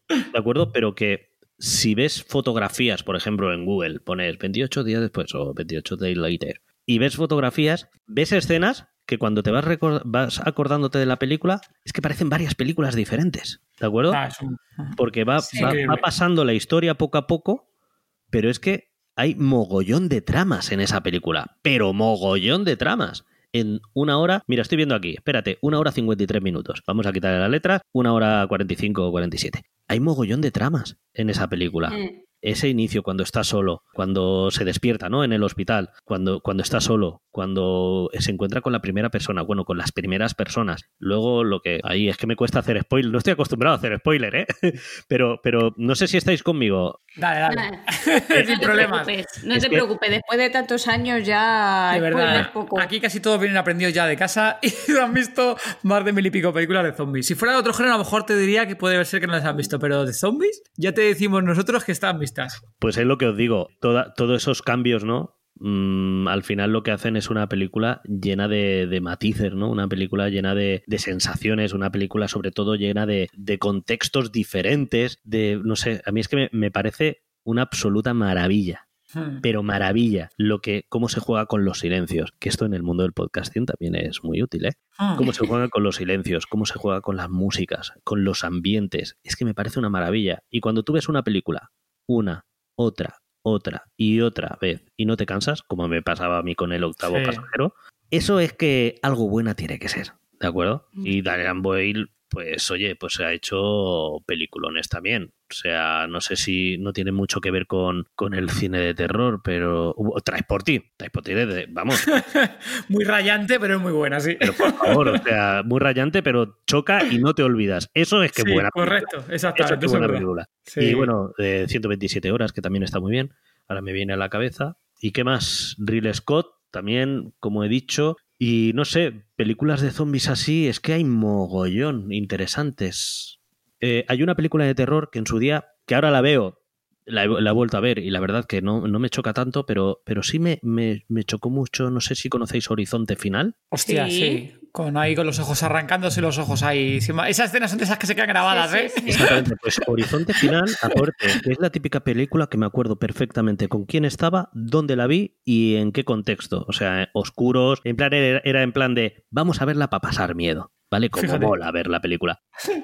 Speaker 1: ¿de acuerdo? Pero que si ves fotografías, por ejemplo, en Google, pones 28 días después o 28 days later, y ves fotografías, ves escenas que cuando te vas, vas acordándote de la película, es que parecen varias películas diferentes, ¿de acuerdo? Ah, Porque va, va pasando la historia poco a poco, pero es que hay mogollón de tramas en esa película, pero mogollón de tramas en una hora. Mira, estoy viendo aquí, espérate, una hora 53 minutos. Vamos a quitarle la letra, una hora 45 o 47. Hay mogollón de tramas en esa película. Mm ese inicio cuando está solo, cuando se despierta, ¿no? En el hospital, cuando, cuando está solo, cuando se encuentra con la primera persona, bueno, con las primeras personas. Luego lo que ahí es que me cuesta hacer spoiler, no estoy acostumbrado a hacer spoiler, ¿eh? *laughs* Pero, pero no sé si estáis conmigo.
Speaker 3: Dale, dale. *laughs*
Speaker 2: Sin problemas. No te preocupes, después de tantos años ya
Speaker 3: de verdad, poco. Aquí casi todos vienen aprendidos ya de casa *laughs* y han visto más de mil y pico películas de zombies. Si fuera de otro género, a lo mejor te diría que puede ser que no las han visto, pero de zombies ya te decimos nosotros que están vistos.
Speaker 1: Pues es lo que os digo, todos esos cambios, ¿no? Mm, al final lo que hacen es una película llena de, matices, ¿no? Una película llena de, sensaciones, una película sobre todo llena de, contextos diferentes, de, no sé, a mí es que me, parece una absoluta maravilla. Hmm. Pero maravilla lo que, cómo se juega con los silencios, que esto en el mundo del podcasting también es muy útil, ¿eh? Hmm. Cómo se juega con los silencios, cómo se juega con las músicas, con los ambientes, es que me parece una maravilla. Y cuando tú ves una película una, otra, otra y otra vez y no te cansas, como me pasaba a mí con el octavo pasajero, eso es que algo buena tiene que ser, ¿de acuerdo? Y Daniel Boyle pues oye, pues se ha hecho peliculones también. O sea, no sé si no tiene mucho que ver con, con el cine de terror, pero traes por ti, traes por ti, vamos. *laughs*
Speaker 3: muy rayante, pero es muy buena, sí.
Speaker 1: Pero por favor, o sea, muy rayante, pero choca y no te olvidas. Eso es que
Speaker 3: sí,
Speaker 1: buena.
Speaker 3: Correcto, exactamente.
Speaker 1: Eso es buena película. Y bueno, 127 horas, que también está muy bien. Ahora me viene a la cabeza. ¿Y qué más? Ridley Scott, también, como he dicho, y no sé, películas de zombies así, es que hay mogollón interesantes. Eh, hay una película de terror que en su día, que ahora la veo, la he, vuelto a ver y la verdad que no, no me choca tanto, pero, pero sí me, me, chocó mucho. No sé si conocéis Horizonte Final.
Speaker 3: Hostia, sí. Con ahí con los ojos arrancándose los ojos ahí. Esas escenas son de esas que se quedan grabadas, ¿eh?
Speaker 1: Exactamente. *laughs* Pues Horizonte Final, aporte, que es la típica película que me acuerdo perfectamente con quién estaba, dónde la vi y en qué contexto. O sea, oscuros. En plan, era en plan de vamos a verla para pasar miedo. ¿Vale? Como mola ver la película.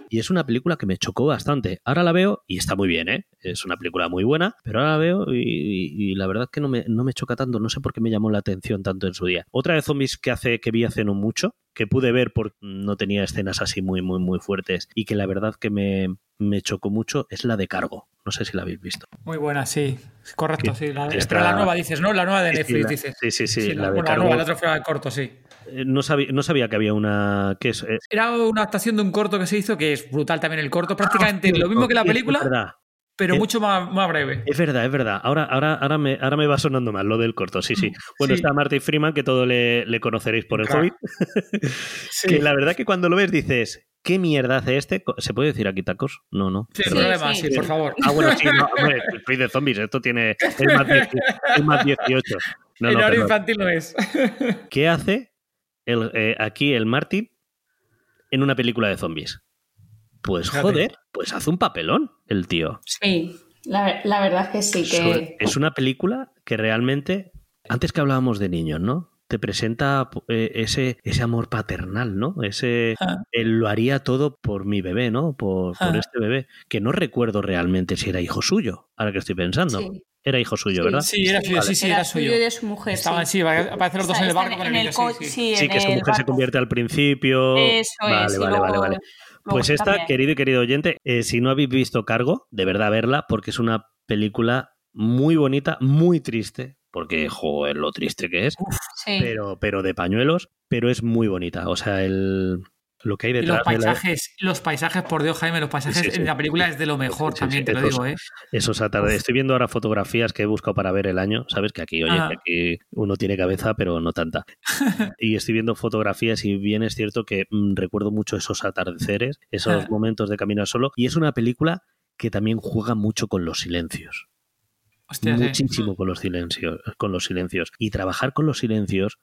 Speaker 1: Y es una película que me chocó bastante. Ahora la veo y está muy bien, ¿eh? Es una película muy buena, pero ahora la veo y, la verdad es que no me, no me, choca tanto. No sé por qué me llamó la atención tanto en su día. Otra de zombies que, hace, que vi hace no mucho, que pude ver porque no tenía escenas así muy, muy, muy fuertes y que la verdad que me, me chocó mucho es la de cargo. No sé si la habéis visto.
Speaker 3: Muy buena, sí. Correcto, sí. La, la nueva dices, ¿no? La nueva de Netflix, dices.
Speaker 1: Sí, sí, sí.
Speaker 3: la, de cargo. la otra fue de corto, sí.
Speaker 1: Eh, no sabía, no sabía que había una. Que es,
Speaker 3: eh, Era una adaptación de un corto que se hizo, que es brutal también el corto, prácticamente *laughs* lo mismo que la película. pero mucho más, más, breve.
Speaker 1: Es verdad, es verdad. Ahora, ahora, ahora, me, ahora me va sonando mal lo del corto, sí, sí. *laughs* Bueno, está Martin Freeman, que todo le, le conoceréis por el Hobbit. *laughs* que la verdad que cuando lo ves dices, ¿qué mierda hace este? ¿Se puede decir aquí tacos? No, no.
Speaker 3: Sí, problema, sí, por favor.
Speaker 1: Ah, bueno, sí, no, hombre, el de zombies, esto tiene. Es más 18.
Speaker 3: No, el no, infantil no es.
Speaker 1: ¿Qué hace el, eh, aquí el Martin en una película de zombies. Pues joder, pues hace un papelón el tío.
Speaker 2: Sí, la, verdad es que sí. Que...
Speaker 1: Es una película que realmente, antes que hablábamos de niños, ¿no? Te presenta eh, ese, ese amor paternal, ¿no? Ese, ah. él lo haría todo por mi bebé, ¿no? Por, por, ah. este bebé, que no recuerdo realmente si era hijo suyo, ahora que estoy pensando. Sí. Era hijo suyo, ¿verdad?
Speaker 3: Sí, era suyo, sí, sí, era, suyo.
Speaker 2: y de su mujer.
Speaker 3: Estaban, sí, aparecen los dos en el barco el, niño,
Speaker 1: sí, sí. que su mujer se convierte al principio.
Speaker 2: Eso vale,
Speaker 1: es. Vale, vale, vale, Pues esta, querido y querido oyente, eh, si no habéis visto Cargo, de verdad verla, porque es una película muy bonita, muy triste, porque, joder, lo triste que es, pero, pero de pañuelos, pero es muy bonita. O sea, el, lo que hay detrás.
Speaker 3: los paisajes, los paisajes, por Dios, Jaime, los paisajes en la película es de lo mejor también, te lo digo, ¿eh?
Speaker 1: Esos atardes. Estoy viendo ahora fotografías que he buscado para ver el año. Sabes que aquí, oye, ah. que aquí uno tiene cabeza, pero no tanta. *laughs* y estoy viendo fotografías y bien es cierto que mm, recuerdo mucho esos atardeceres, esos ah. momentos de caminar solo. Y es una película que también juega mucho con los silencios. Muchísimo con los silencios, con los silencios. Y trabajar con los silencios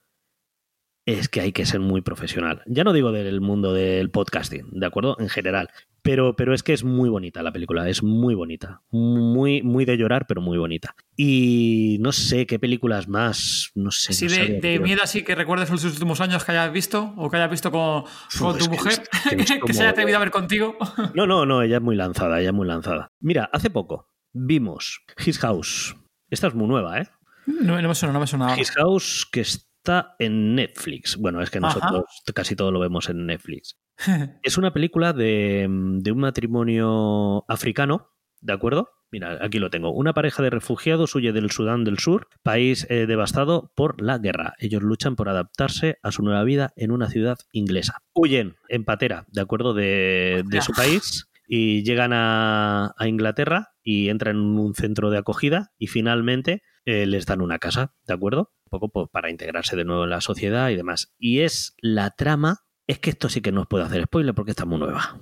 Speaker 1: es que hay que ser muy profesional. Ya no digo del mundo del podcasting, ¿de acuerdo? En general. Pero, pero es que es muy bonita la película, es muy bonita. Muy, muy de llorar, pero muy bonita. Y no sé qué películas más, no sé.
Speaker 3: Sí,
Speaker 1: no
Speaker 3: de, de miedo así que recuerdes los últimos años que hayas visto o que hayas visto con, con
Speaker 1: es
Speaker 3: tu mujer,
Speaker 1: es- que es *laughs*
Speaker 3: que
Speaker 1: como-
Speaker 3: se haya atrevido a ver contigo.
Speaker 1: No, no, no, ella es muy lanzada, ella es muy lanzada. Mira, hace poco vimos His House. Esta es muy nueva, ¿eh?
Speaker 3: No, no me suena, no me suena.
Speaker 1: His House que está en Netflix. Bueno, es que
Speaker 3: Ajá.
Speaker 1: nosotros casi todo lo vemos en Netflix. *laughs* Es una película de, de un matrimonio africano, ¿de acuerdo? Mira, aquí lo tengo. Una pareja de refugiados huye del Sudán del Sur, país eh, devastado por la guerra. Ellos luchan por adaptarse a su nueva vida en una ciudad inglesa. Huyen en patera, ¿de acuerdo? De, de su país y llegan a, a Inglaterra y entran en un centro de acogida y finalmente eh, les dan una casa, ¿de acuerdo? Poco pues, para integrarse de nuevo en la sociedad y demás. Y es la trama, es que esto sí que no os puedo hacer spoiler porque está muy nueva.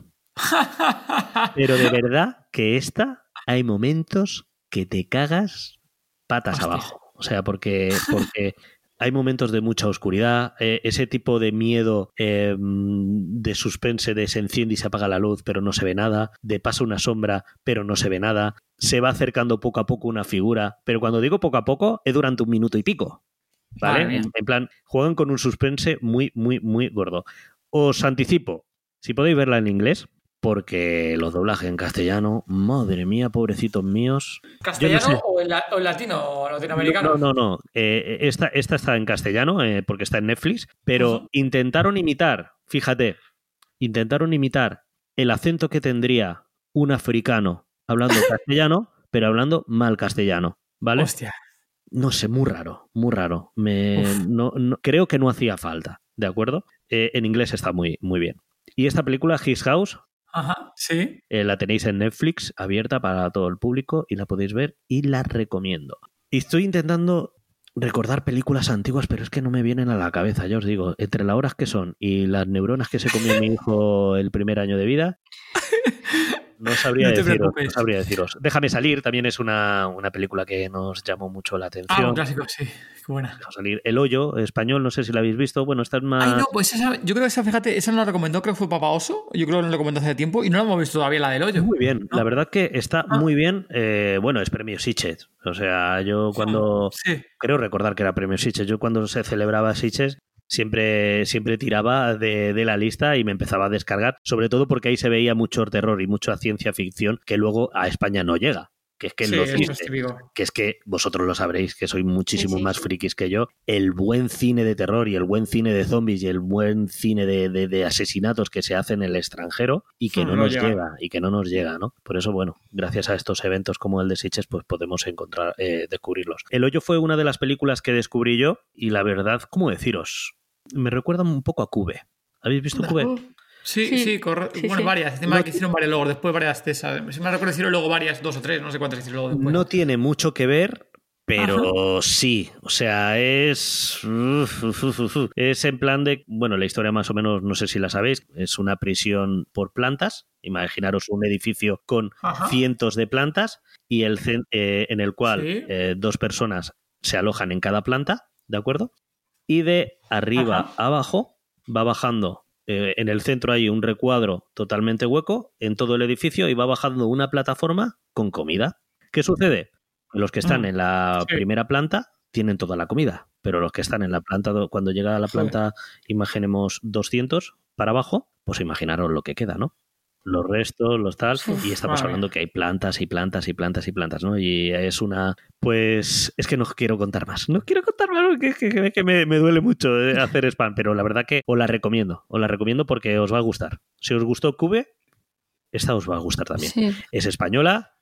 Speaker 1: Pero de *laughs* verdad que esta hay momentos que te cagas patas
Speaker 3: Hostia.
Speaker 1: abajo. O sea, porque, porque hay momentos de mucha oscuridad, eh, ese tipo de miedo eh, de suspense, de se enciende y se apaga la luz, pero no se ve nada, de pasa una sombra, pero no se ve nada, se va acercando poco a poco una figura, pero cuando digo poco a poco, es durante un minuto y pico. ¿Vale? En, en plan, juegan con un suspense muy, muy, muy gordo. Os anticipo, si podéis verla en inglés, porque los doblajes en castellano, madre mía, pobrecitos míos.
Speaker 3: ¿Castellano
Speaker 1: sé.
Speaker 3: o, en la- o en latino o latinoamericano?
Speaker 1: No, no, no. Eh, esta, esta está en castellano eh, porque está en Netflix, pero intentaron imitar, fíjate, intentaron imitar el acento que tendría un africano hablando *laughs* castellano, pero hablando mal castellano, ¿vale?
Speaker 3: Hostia.
Speaker 1: No sé, muy raro, muy raro. Me, no, no- creo que no hacía falta, ¿de acuerdo? Eh, en inglés está muy, muy bien. Y esta película, His House,
Speaker 3: Ajá, sí.
Speaker 1: eh, la tenéis en Netflix, abierta para todo el público y la podéis ver y la recomiendo. Y estoy intentando recordar películas antiguas, pero es que no me vienen a la cabeza, ya os digo, entre las horas que son y las neuronas que se comió mi hijo el primer año de vida, *laughs* no sabría,
Speaker 3: No
Speaker 1: deciros, no sabría deciros. Déjame salir, también es una, una película que nos llamó mucho la
Speaker 3: Ah,
Speaker 1: atención.
Speaker 3: un clásico, sí. Qué buena.
Speaker 1: Déjame salir. El hoyo, español, no sé si la habéis visto. Bueno, esta es más...
Speaker 3: Ay, no, pues esa, yo creo que esa, fíjate, esa nos la recomendó, creo que fue Papa Oso. Yo creo que nos la recomendó hace tiempo y no la hemos visto todavía, la del hoyo.
Speaker 1: Muy bien,
Speaker 3: ¿no?
Speaker 1: la verdad que está
Speaker 3: Ah.
Speaker 1: muy bien. Eh, bueno, es premio Sitges. O sea, yo cuando
Speaker 3: Sí.
Speaker 1: creo recordar que era premio Sitges, yo cuando se celebraba Sitges siempre, siempre tiraba de, de la lista y me empezaba a descargar, sobre todo porque ahí se veía mucho terror y mucha ciencia ficción que luego a España no llega. Que es que
Speaker 3: Sí,
Speaker 1: lo
Speaker 3: eso es
Speaker 1: triste,
Speaker 3: típico.
Speaker 1: que es que vosotros lo sabréis, que sois muchísimo
Speaker 2: Sí, sí,
Speaker 1: más
Speaker 2: sí.
Speaker 1: frikis que yo, el buen cine de terror y el buen cine de zombies y el buen cine de, de- de asesinatos que se hace en el extranjero y que
Speaker 3: Hmm,
Speaker 1: no
Speaker 3: no
Speaker 1: nos
Speaker 3: llega.
Speaker 1: llega, y que no nos llega, ¿no? Por eso, bueno, gracias a estos eventos como el de Sitges, pues podemos encontrar, eh, descubrirlos. El hoyo fue una de las películas que descubrí yo y la verdad, ¿cómo deciros? Me recuerda un poco a Cube. ¿Habéis visto Cube?
Speaker 3: Sí,
Speaker 2: Sí,
Speaker 3: sí, corre-
Speaker 2: sí,
Speaker 3: bueno,
Speaker 2: sí.
Speaker 3: varias. Encima
Speaker 1: No-
Speaker 3: que hicieron varias luego, después varias de esas. Se me recuerdo hicieron luego varias, dos o tres, no sé cuántas hicieron luego después.
Speaker 1: No tiene mucho que ver, pero sí. O sea, es. uf, uf, uf, uf, uf. Es en plan de. Bueno, la historia más o menos, no sé si la sabéis, es una prisión por plantas. Imaginaros un edificio con
Speaker 3: Ajá.
Speaker 1: cientos de plantas y el eh, en el cual
Speaker 3: Sí.
Speaker 1: eh, dos personas se alojan en cada planta, ¿de acuerdo? Y de arriba
Speaker 3: Ajá.
Speaker 1: a abajo va bajando. Eh, en el centro hay un recuadro totalmente hueco en todo el edificio y va bajando una plataforma con comida. ¿Qué sucede? Los que están
Speaker 3: Mm,
Speaker 1: en la
Speaker 3: sí.
Speaker 1: primera planta tienen toda la comida, pero los que están en la planta, do- cuando llega a la planta, imaginemos 200 para abajo, pues imaginaros lo que queda, ¿no? Los restos, los tal,
Speaker 3: Uf,
Speaker 1: y estamos hablando que hay plantas y plantas y plantas y plantas, ¿no? Y es una, pues, es que no quiero contar más, no quiero contar más porque que, que- que me, me duele mucho eh, *laughs* hacer spam, pero la verdad que os la recomiendo, os la recomiendo porque os va a gustar. Si os gustó Cube, esta os va a gustar también
Speaker 2: Sí.
Speaker 1: es española.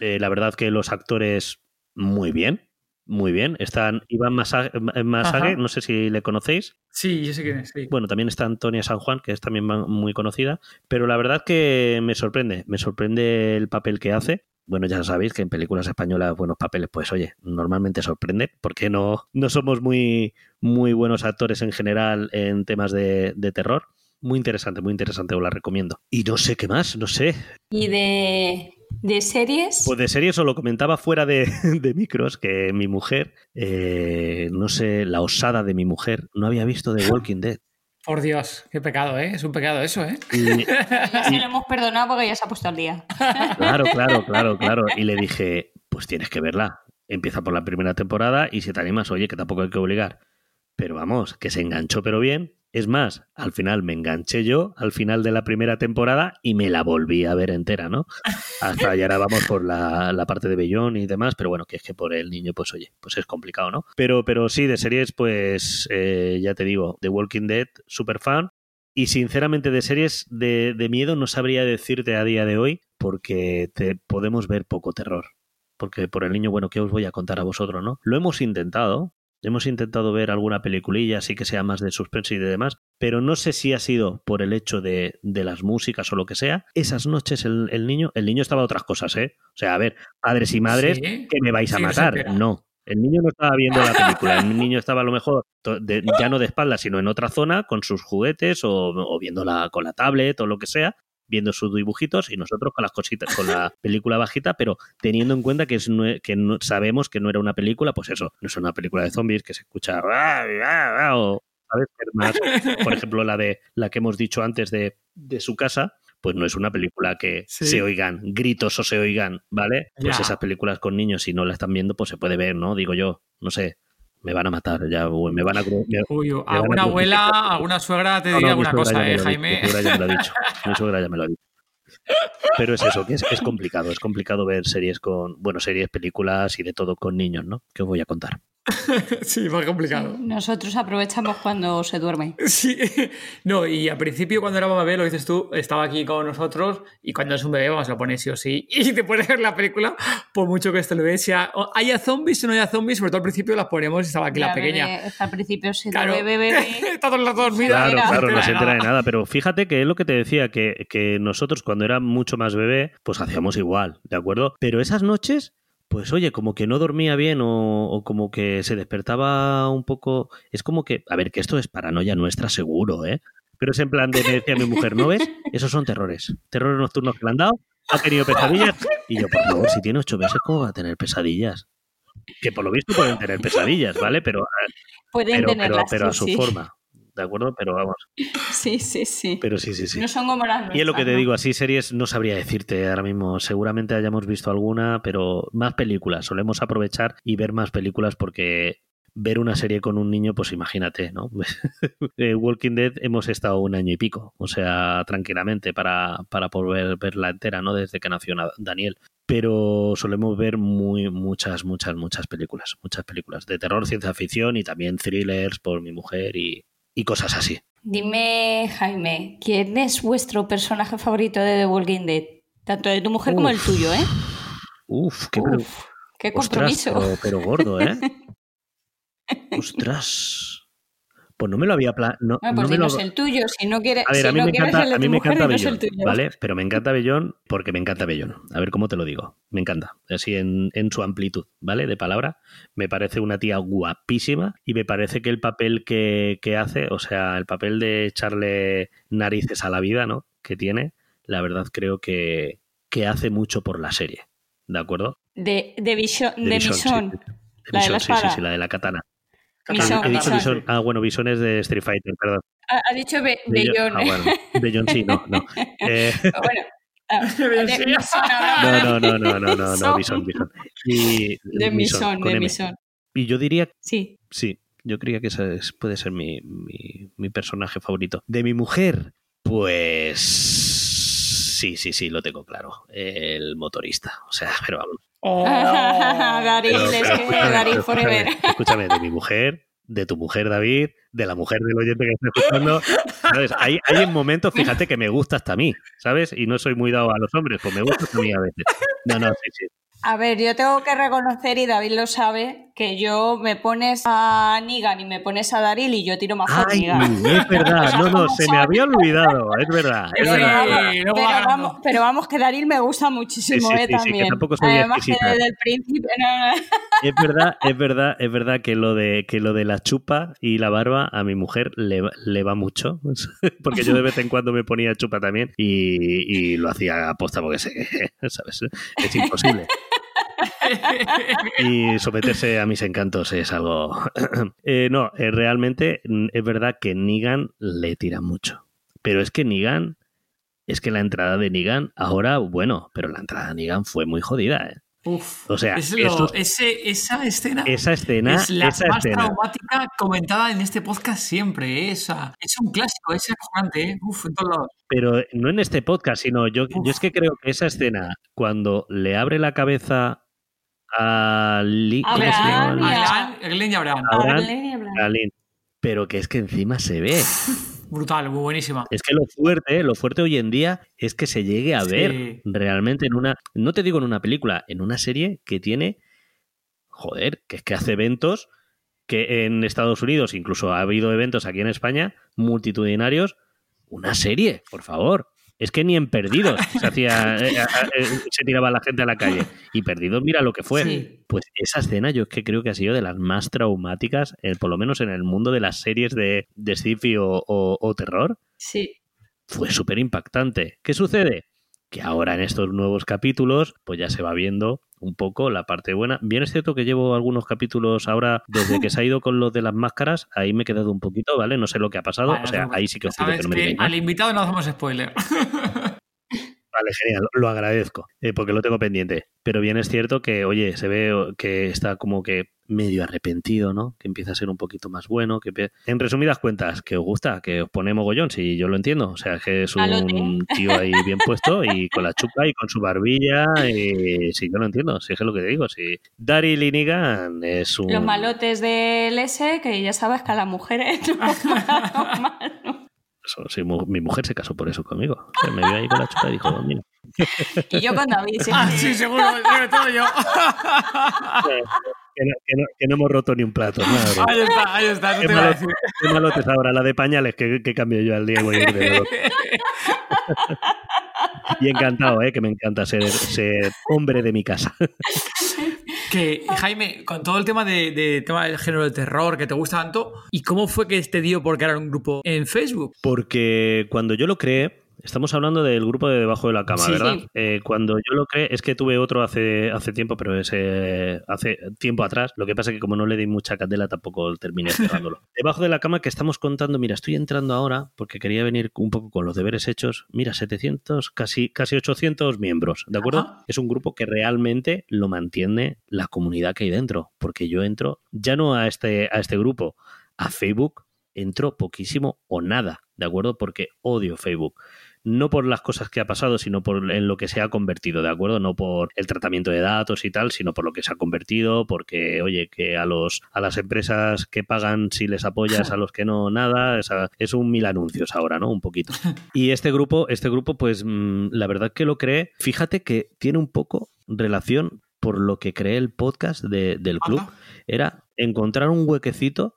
Speaker 1: Eh, la verdad que los actores muy bien, muy bien. Están Iván Masa- Masague,
Speaker 3: Ajá.
Speaker 1: no sé si le conocéis.
Speaker 3: Sí, yo sé quién es. Sí.
Speaker 1: Bueno, también está Antonia San Juan, que es también muy conocida. Pero la verdad que me sorprende, me sorprende el papel que hace. Bueno, ya sabéis que en películas españolas buenos papeles, pues oye, normalmente sorprende, porque no, no somos muy, muy buenos actores en general en temas de, de terror. Muy interesante, muy interesante, os la recomiendo. Y no sé qué más, no sé.
Speaker 2: Y de, de series.
Speaker 1: Pues de series os lo comentaba fuera de, *laughs* de micros que mi mujer, eh, no sé, la osada de mi mujer, no había visto The Walking Dead.
Speaker 3: Por Dios, qué pecado, ¿eh? Es un pecado eso, ¿eh?
Speaker 1: Y- *laughs*
Speaker 2: Ya se lo hemos perdonado porque ya se ha puesto al día.
Speaker 1: claro, claro, *laughs* claro, claro. Y le dije, pues tienes que verla. Empieza por la primera temporada y si te animas, oye, que tampoco hay que obligar. Pero vamos, que se enganchó pero bien. Es más, al final me enganché yo al final de la primera temporada y me la volví a ver entera, ¿no? *laughs* Hasta ahora vamos por la, la parte de Bellón y demás, pero bueno, que es que por el niño, pues oye, pues es complicado, ¿no? Pero, pero sí, de series, pues eh, ya te digo, The Walking Dead, super fan. Y sinceramente de series de, de miedo no sabría decirte a día de hoy porque te podemos ver poco terror. Porque por el niño, bueno, ¿qué os voy a contar a vosotros, no? Lo hemos intentado, hemos intentado ver alguna peliculilla así que sea más de suspense y de demás, pero no sé si ha sido por el hecho de, de las músicas o lo que sea. Esas noches el, el niño, el niño estaba a otras cosas, ¿eh? O sea, a ver, padres y madres,
Speaker 3: Sí.
Speaker 1: que me vais a
Speaker 3: Sí,
Speaker 1: matar. No. El niño no estaba viendo la película, el *laughs* niño estaba a lo mejor de- ya no de espaldas, sino en otra zona con sus juguetes o, o viéndola con la tablet o lo que sea, viendo sus dibujitos y nosotros con las cositas, con la *laughs* película bajita, pero teniendo en cuenta que, es que no- sabemos que no era una película, pues eso, no es una película de zombies que se escucha *laughs* o por ejemplo, la de la que hemos dicho antes de, de su casa, pues no es una película que
Speaker 3: Sí.
Speaker 1: se oigan gritos o se oigan, ¿vale? Pues
Speaker 3: Ya.
Speaker 1: esas películas con niños, si no la están viendo, pues se puede ver, ¿no? Digo yo, no sé, me van a matar, ya, me van a... me-
Speaker 3: Uy,
Speaker 1: van a
Speaker 3: alguna abuela, alguna suegra te
Speaker 1: No,
Speaker 3: diría
Speaker 1: no, mi
Speaker 3: alguna cosa, ¿eh, Jaime?
Speaker 1: Mi suegra ya me lo ha dicho. *laughs* Mi suegra ya me lo ha dicho. Pero es eso, que es, es complicado. Es complicado ver series con, bueno, series, películas y de todo con niños, ¿no? ¿Qué os voy a contar? *laughs*
Speaker 3: sí, más complicado.
Speaker 2: Nosotros aprovechamos cuando se duerme. *laughs*
Speaker 3: Sí, no, y al principio cuando era bebé, lo dices tú, estaba aquí con nosotros y cuando es un bebé vamos, lo pones sí o sí *laughs* y te puedes ver la película por mucho que esto lo veas, sea haya zombies o no haya zombies, sobre todo al principio las ponemos y estaba aquí la,
Speaker 2: La
Speaker 3: pequeña.
Speaker 2: bebé está al principio se
Speaker 3: Claro.
Speaker 2: bebe, bebe.
Speaker 3: Está todo el rato dormida.
Speaker 1: Claro, claro, no se entera de
Speaker 3: nada.
Speaker 1: nada. Pero fíjate que es lo que te decía, que, que nosotros cuando era mucho más bebé, pues hacíamos igual, ¿de acuerdo? Pero esas noches, pues oye, como que no dormía bien o, o como que se despertaba un poco. Es como que, a ver, que esto es paranoia nuestra, seguro, ¿eh? Pero es en plan de, me decía mi mujer, ¿no ves? Esos son terrores. Terrores nocturnos que le han dado, ha tenido pesadillas. Y yo, por favor, si tiene ocho meses, ¿cómo va a tener pesadillas? Que por lo visto pueden tener pesadillas, ¿vale? Pero,
Speaker 2: Pueden
Speaker 1: pero, pero, pero a su
Speaker 2: sí.
Speaker 1: forma, ¿de acuerdo? Pero vamos, *laughs*
Speaker 2: Sí, sí, sí.
Speaker 1: pero sí, sí, sí.
Speaker 2: No son como las
Speaker 1: Y es lo que
Speaker 2: nuestras,
Speaker 1: te
Speaker 2: ¿no?
Speaker 1: digo, así series no sabría decirte ahora mismo. Seguramente hayamos visto alguna, pero más películas. Solemos aprovechar y ver más películas porque ver una serie con un niño, pues imagínate, ¿no? *laughs* Walking Dead hemos estado un año y pico, o sea, tranquilamente para, para poder verla entera, ¿no? Desde que nació Na- Daniel. Pero solemos ver muy, muchas, muchas, muchas películas. Muchas películas de terror, ciencia ficción y también thrillers por mi mujer y, y cosas así.
Speaker 2: Dime, Jaime, ¿quién es vuestro personaje favorito de The Walking Dead? Tanto de tu mujer como el tuyo, ¿eh?
Speaker 1: Uf, qué,
Speaker 2: Uf, qué
Speaker 1: Ostras,
Speaker 2: compromiso.
Speaker 1: pero, pero gordo, ¿eh? *laughs* Ostras. Pues no me lo había pla- no,
Speaker 2: Bueno,
Speaker 1: no
Speaker 2: pues
Speaker 1: me lo-
Speaker 2: el tuyo, si no quieres,
Speaker 1: A ver,
Speaker 2: si
Speaker 1: a mí
Speaker 2: no
Speaker 1: me encanta,
Speaker 2: el de
Speaker 1: a mí me encanta Bellón. ¿vale? Pero me encanta Bellón porque me encanta Bellón. A ver cómo te lo digo. Me encanta. Así en, en su amplitud, ¿vale? De palabra. Me parece una tía guapísima y me parece que el papel que, que hace, o sea, el papel de echarle narices a la vida, ¿no? Que tiene, la verdad creo que, que hace mucho por la serie. ¿De acuerdo?
Speaker 2: De, de, Vision, de,
Speaker 1: sí. De
Speaker 2: La de la
Speaker 1: sí, sí, sí, la de la katana. He dicho. Bison- Ah, bueno, Bison es de Street Fighter, perdón.
Speaker 2: Ha, ha dicho Be-
Speaker 1: Bellón-. Ah, bueno. Bellón sí, no, no. *laughs* Eh,
Speaker 2: bueno, ah, *laughs* de
Speaker 1: no, no, no, no, no, no, no. Bison, *laughs* Bison. Y,
Speaker 2: De Misón,
Speaker 1: con
Speaker 2: de
Speaker 1: M.
Speaker 2: Misón.
Speaker 1: Y yo diría,
Speaker 2: Sí.
Speaker 1: sí, yo creía que ese es- puede ser mi, mi, mi personaje favorito. De mi mujer, pues sí, sí, sí, lo tengo claro. El motorista. O sea, pero vamos.
Speaker 3: Oh.
Speaker 1: Pero-
Speaker 2: es que
Speaker 1: escúchame,
Speaker 2: forever.
Speaker 1: de mi mujer, de tu mujer, David, de la mujer del oyente que está escuchando. ¿sabes? Hay, hay en momentos, fíjate, que me gusta hasta a mí, ¿sabes? Y no soy muy dado a los hombres, pues me gusta hasta a mí a veces. No, no, sí, sí.
Speaker 2: A ver, yo tengo que reconocer, y David lo sabe, que yo me pones a Negan y me pones a Daryl y yo tiro más por
Speaker 1: Ay,
Speaker 2: Negan.
Speaker 1: es verdad, *laughs* no, no, se me había olvidado, es verdad, es
Speaker 3: Sí,
Speaker 2: Pero
Speaker 1: verdad.
Speaker 2: vamos, pero, vamos, pero vamos, que Daryl me gusta muchísimo,
Speaker 1: Sí, sí,
Speaker 2: eh,
Speaker 1: sí, sí, que
Speaker 2: también.
Speaker 1: tampoco soy
Speaker 2: Además que
Speaker 1: exquisita.
Speaker 2: desde el principio... no, *laughs* no.
Speaker 1: Es verdad, es verdad, es verdad que lo de que lo de la chupa y la barba a mi mujer le, va- le va mucho, *laughs* porque yo de vez en cuando me ponía chupa también y, y lo hacía aposta porque sé, ¿sabes? Es imposible. Y someterse a mis encantos es algo... *clears throat* Eh, no, eh, realmente mm, es verdad que Negan le tira mucho. Pero es que Negan, es que la entrada de Negan, ahora, bueno, pero la entrada de Negan fue muy jodida, ¿eh?
Speaker 3: Uf,
Speaker 1: O sea,
Speaker 3: es
Speaker 1: esto-
Speaker 3: ese, esa escena
Speaker 1: esa escena,
Speaker 3: es la
Speaker 1: esa
Speaker 3: más
Speaker 1: escena,
Speaker 3: traumática comentada en este podcast siempre. ¿eh? Esa, es un clásico, es acojonante. ¿eh? Uf, en todos lados.
Speaker 1: pero no en este podcast, sino yo, yo es que creo que esa escena, cuando le abre la cabeza a Lee, ¿cómo se
Speaker 2: Abraham
Speaker 1: llama?
Speaker 2: y a-
Speaker 3: Abraham, Glenn y Abraham.
Speaker 1: Pero que es que encima se ve. *laughs*
Speaker 3: Brutal, muy buenísima.
Speaker 1: Es que lo fuerte, lo fuerte hoy en día es que se llegue a
Speaker 3: Sí.
Speaker 1: ver realmente en una, no te digo en una película, en una serie que tiene, joder, que es que hace eventos que en Estados Unidos, incluso ha habido eventos aquí en España, multitudinarios, una serie, por favor. Es que ni en Perdidos *laughs* se hacía, eh, a- eh, se tiraba la gente a la calle. Y Perdidos, mira lo que fue.
Speaker 3: Sí.
Speaker 1: Pues esa escena yo es que creo que ha sido de las más traumáticas, eh, por lo menos en el mundo de las series de, de sci-fi o- o- o terror
Speaker 2: Sí.
Speaker 1: fue súper impactante. ¿Qué sucede? Que ahora en estos nuevos capítulos, pues ya se va viendo un poco la parte buena. Bien es cierto que llevo algunos capítulos ahora, desde que se ha ido con los de las máscaras, ahí me he quedado un poquito, ¿vale? No sé lo que ha pasado. O sea,
Speaker 3: no
Speaker 1: ahí sí que os pido que no me digáis
Speaker 3: al invitado no hacemos spoiler.
Speaker 1: Vale, genial, lo agradezco, eh, porque lo tengo pendiente. Pero bien es cierto que, oye, se ve que está como que medio arrepentido, ¿no? Que empieza a ser un poquito más bueno. que En resumidas cuentas, que os gusta, que os pone mogollón, si yo lo entiendo. O sea, que es un *laughs* tío ahí bien puesto y con la chupa y con su barbilla. Y sí, yo lo entiendo, si es lo que te digo. Si Daryl y Negan es un...
Speaker 2: Los malotes del S, que ya sabes que a las mujeres no es *laughs* malo.
Speaker 1: Eso, sí, mu- mi mujer se casó por eso conmigo. Me vio ahí con la chupa y dijo, "Oh, mira,
Speaker 2: Y yo con David, sí.
Speaker 3: ah, sí, seguro, sobre todo yo.
Speaker 1: que no, que no- que no hemos roto ni un plato. madre. *laughs*
Speaker 3: ahí está, ahí está, eso
Speaker 1: Qué
Speaker 3: te
Speaker 1: malo,
Speaker 3: decir.
Speaker 1: qué malotes ahora, la de pañales que, que cambio yo al de dos. *laughs* Y encantado, ¿eh? que me encanta ser, ser hombre de mi casa.
Speaker 3: Que, Jaime, con todo el tema de, tema del género de terror que te gusta tanto, ¿y cómo fue que te dio por crear un grupo en Facebook?
Speaker 1: Porque cuando yo lo creé, estamos hablando del grupo de debajo de la cama,
Speaker 3: Sí,
Speaker 1: ¿verdad?
Speaker 2: sí.
Speaker 1: Eh, cuando yo lo creé, es que tuve otro hace, hace tiempo, pero ese hace tiempo atrás. Lo que pasa es que como no le di mucha candela, tampoco terminé cerrándolo. *laughs* debajo de la cama que estamos contando, mira, estoy entrando ahora porque quería venir un poco con los deberes hechos. Mira, 700, casi, casi 800 miembros, ¿de acuerdo?
Speaker 3: Ajá.
Speaker 1: Es un grupo que realmente lo mantiene la comunidad que hay dentro, porque yo entro ya no a este, a este grupo, a Facebook entro poquísimo o nada, ¿de acuerdo? Porque odio Facebook. No por las cosas que ha pasado, sino por en lo que se ha convertido, ¿de acuerdo? No por el tratamiento de datos y tal, sino por lo que se ha convertido, porque, oye, que a los a las empresas que pagan si les apoyas, a los que no, nada, es, a- es un mil anuncios ahora, ¿no? Un poquito. *laughs* Y este grupo, este grupo, pues mm, la verdad que lo creé, fíjate que tiene un poco relación por lo que creé el podcast de- del club era encontrar un huequecito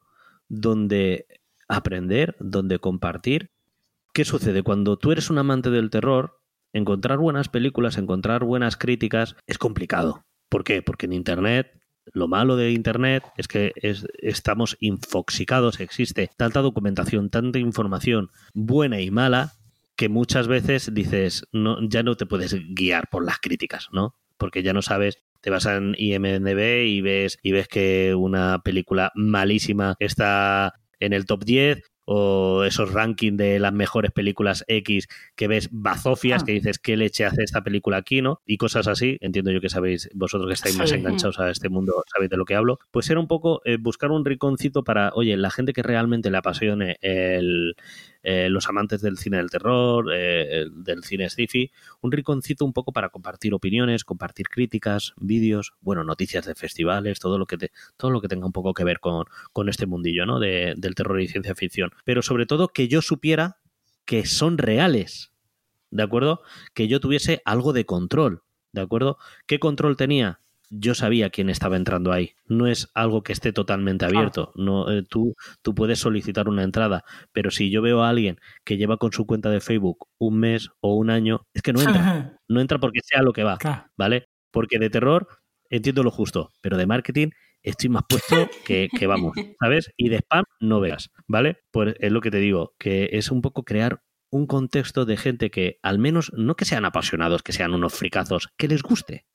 Speaker 1: donde aprender, donde compartir. ¿Qué sucede? Cuando tú eres un amante del terror, encontrar buenas películas, encontrar buenas críticas es complicado. ¿Por qué? Porque en Internet, lo malo de Internet es que es- estamos infoxicados, existe tanta documentación, tanta información buena y mala que muchas veces dices, no, ya no te puedes guiar por las críticas, ¿no? Porque ya no sabes te vas en IMDB y ves, y ves que una película malísima está en el top 10 o esos rankings de las mejores películas X que ves bazofias
Speaker 3: Ah.
Speaker 1: que dices qué leche hace esta película aquí, ¿no? Y cosas así. Entiendo yo que sabéis, vosotros que estáis más enganchados a este mundo, sabéis de lo que hablo. Pues era un poco eh, buscar un rinconcito para, oye, la gente que realmente le apasione el, eh, los amantes del cine del terror, eh, el- del cine sci-fi, un rinconcito un poco para compartir opiniones, compartir críticas, vídeos, bueno, noticias de festivales, todo lo que te, todo lo que tenga un poco que ver con, con este mundillo, ¿no? De- del terror y ciencia ficción. Pero sobre todo que yo supiera que son reales, ¿de acuerdo? Que yo tuviese algo de control, ¿de acuerdo? ¿Qué control tenía? Yo sabía quién estaba entrando ahí. No es algo que esté totalmente abierto. No, eh, tú, tú puedes solicitar una entrada, pero si yo veo a alguien que lleva con su cuenta de Facebook un mes o un año, es que no entra. No entra porque sea lo que va. ¿vale? Porque de terror entiendo lo justo, pero de marketing estoy más puesto que, que vamos, ¿sabes? Y de spam no veas, ¿vale? Pues es lo que te digo, que es un poco crear un contexto de gente que al menos, no que sean apasionados, que sean unos fricazos, que les guste,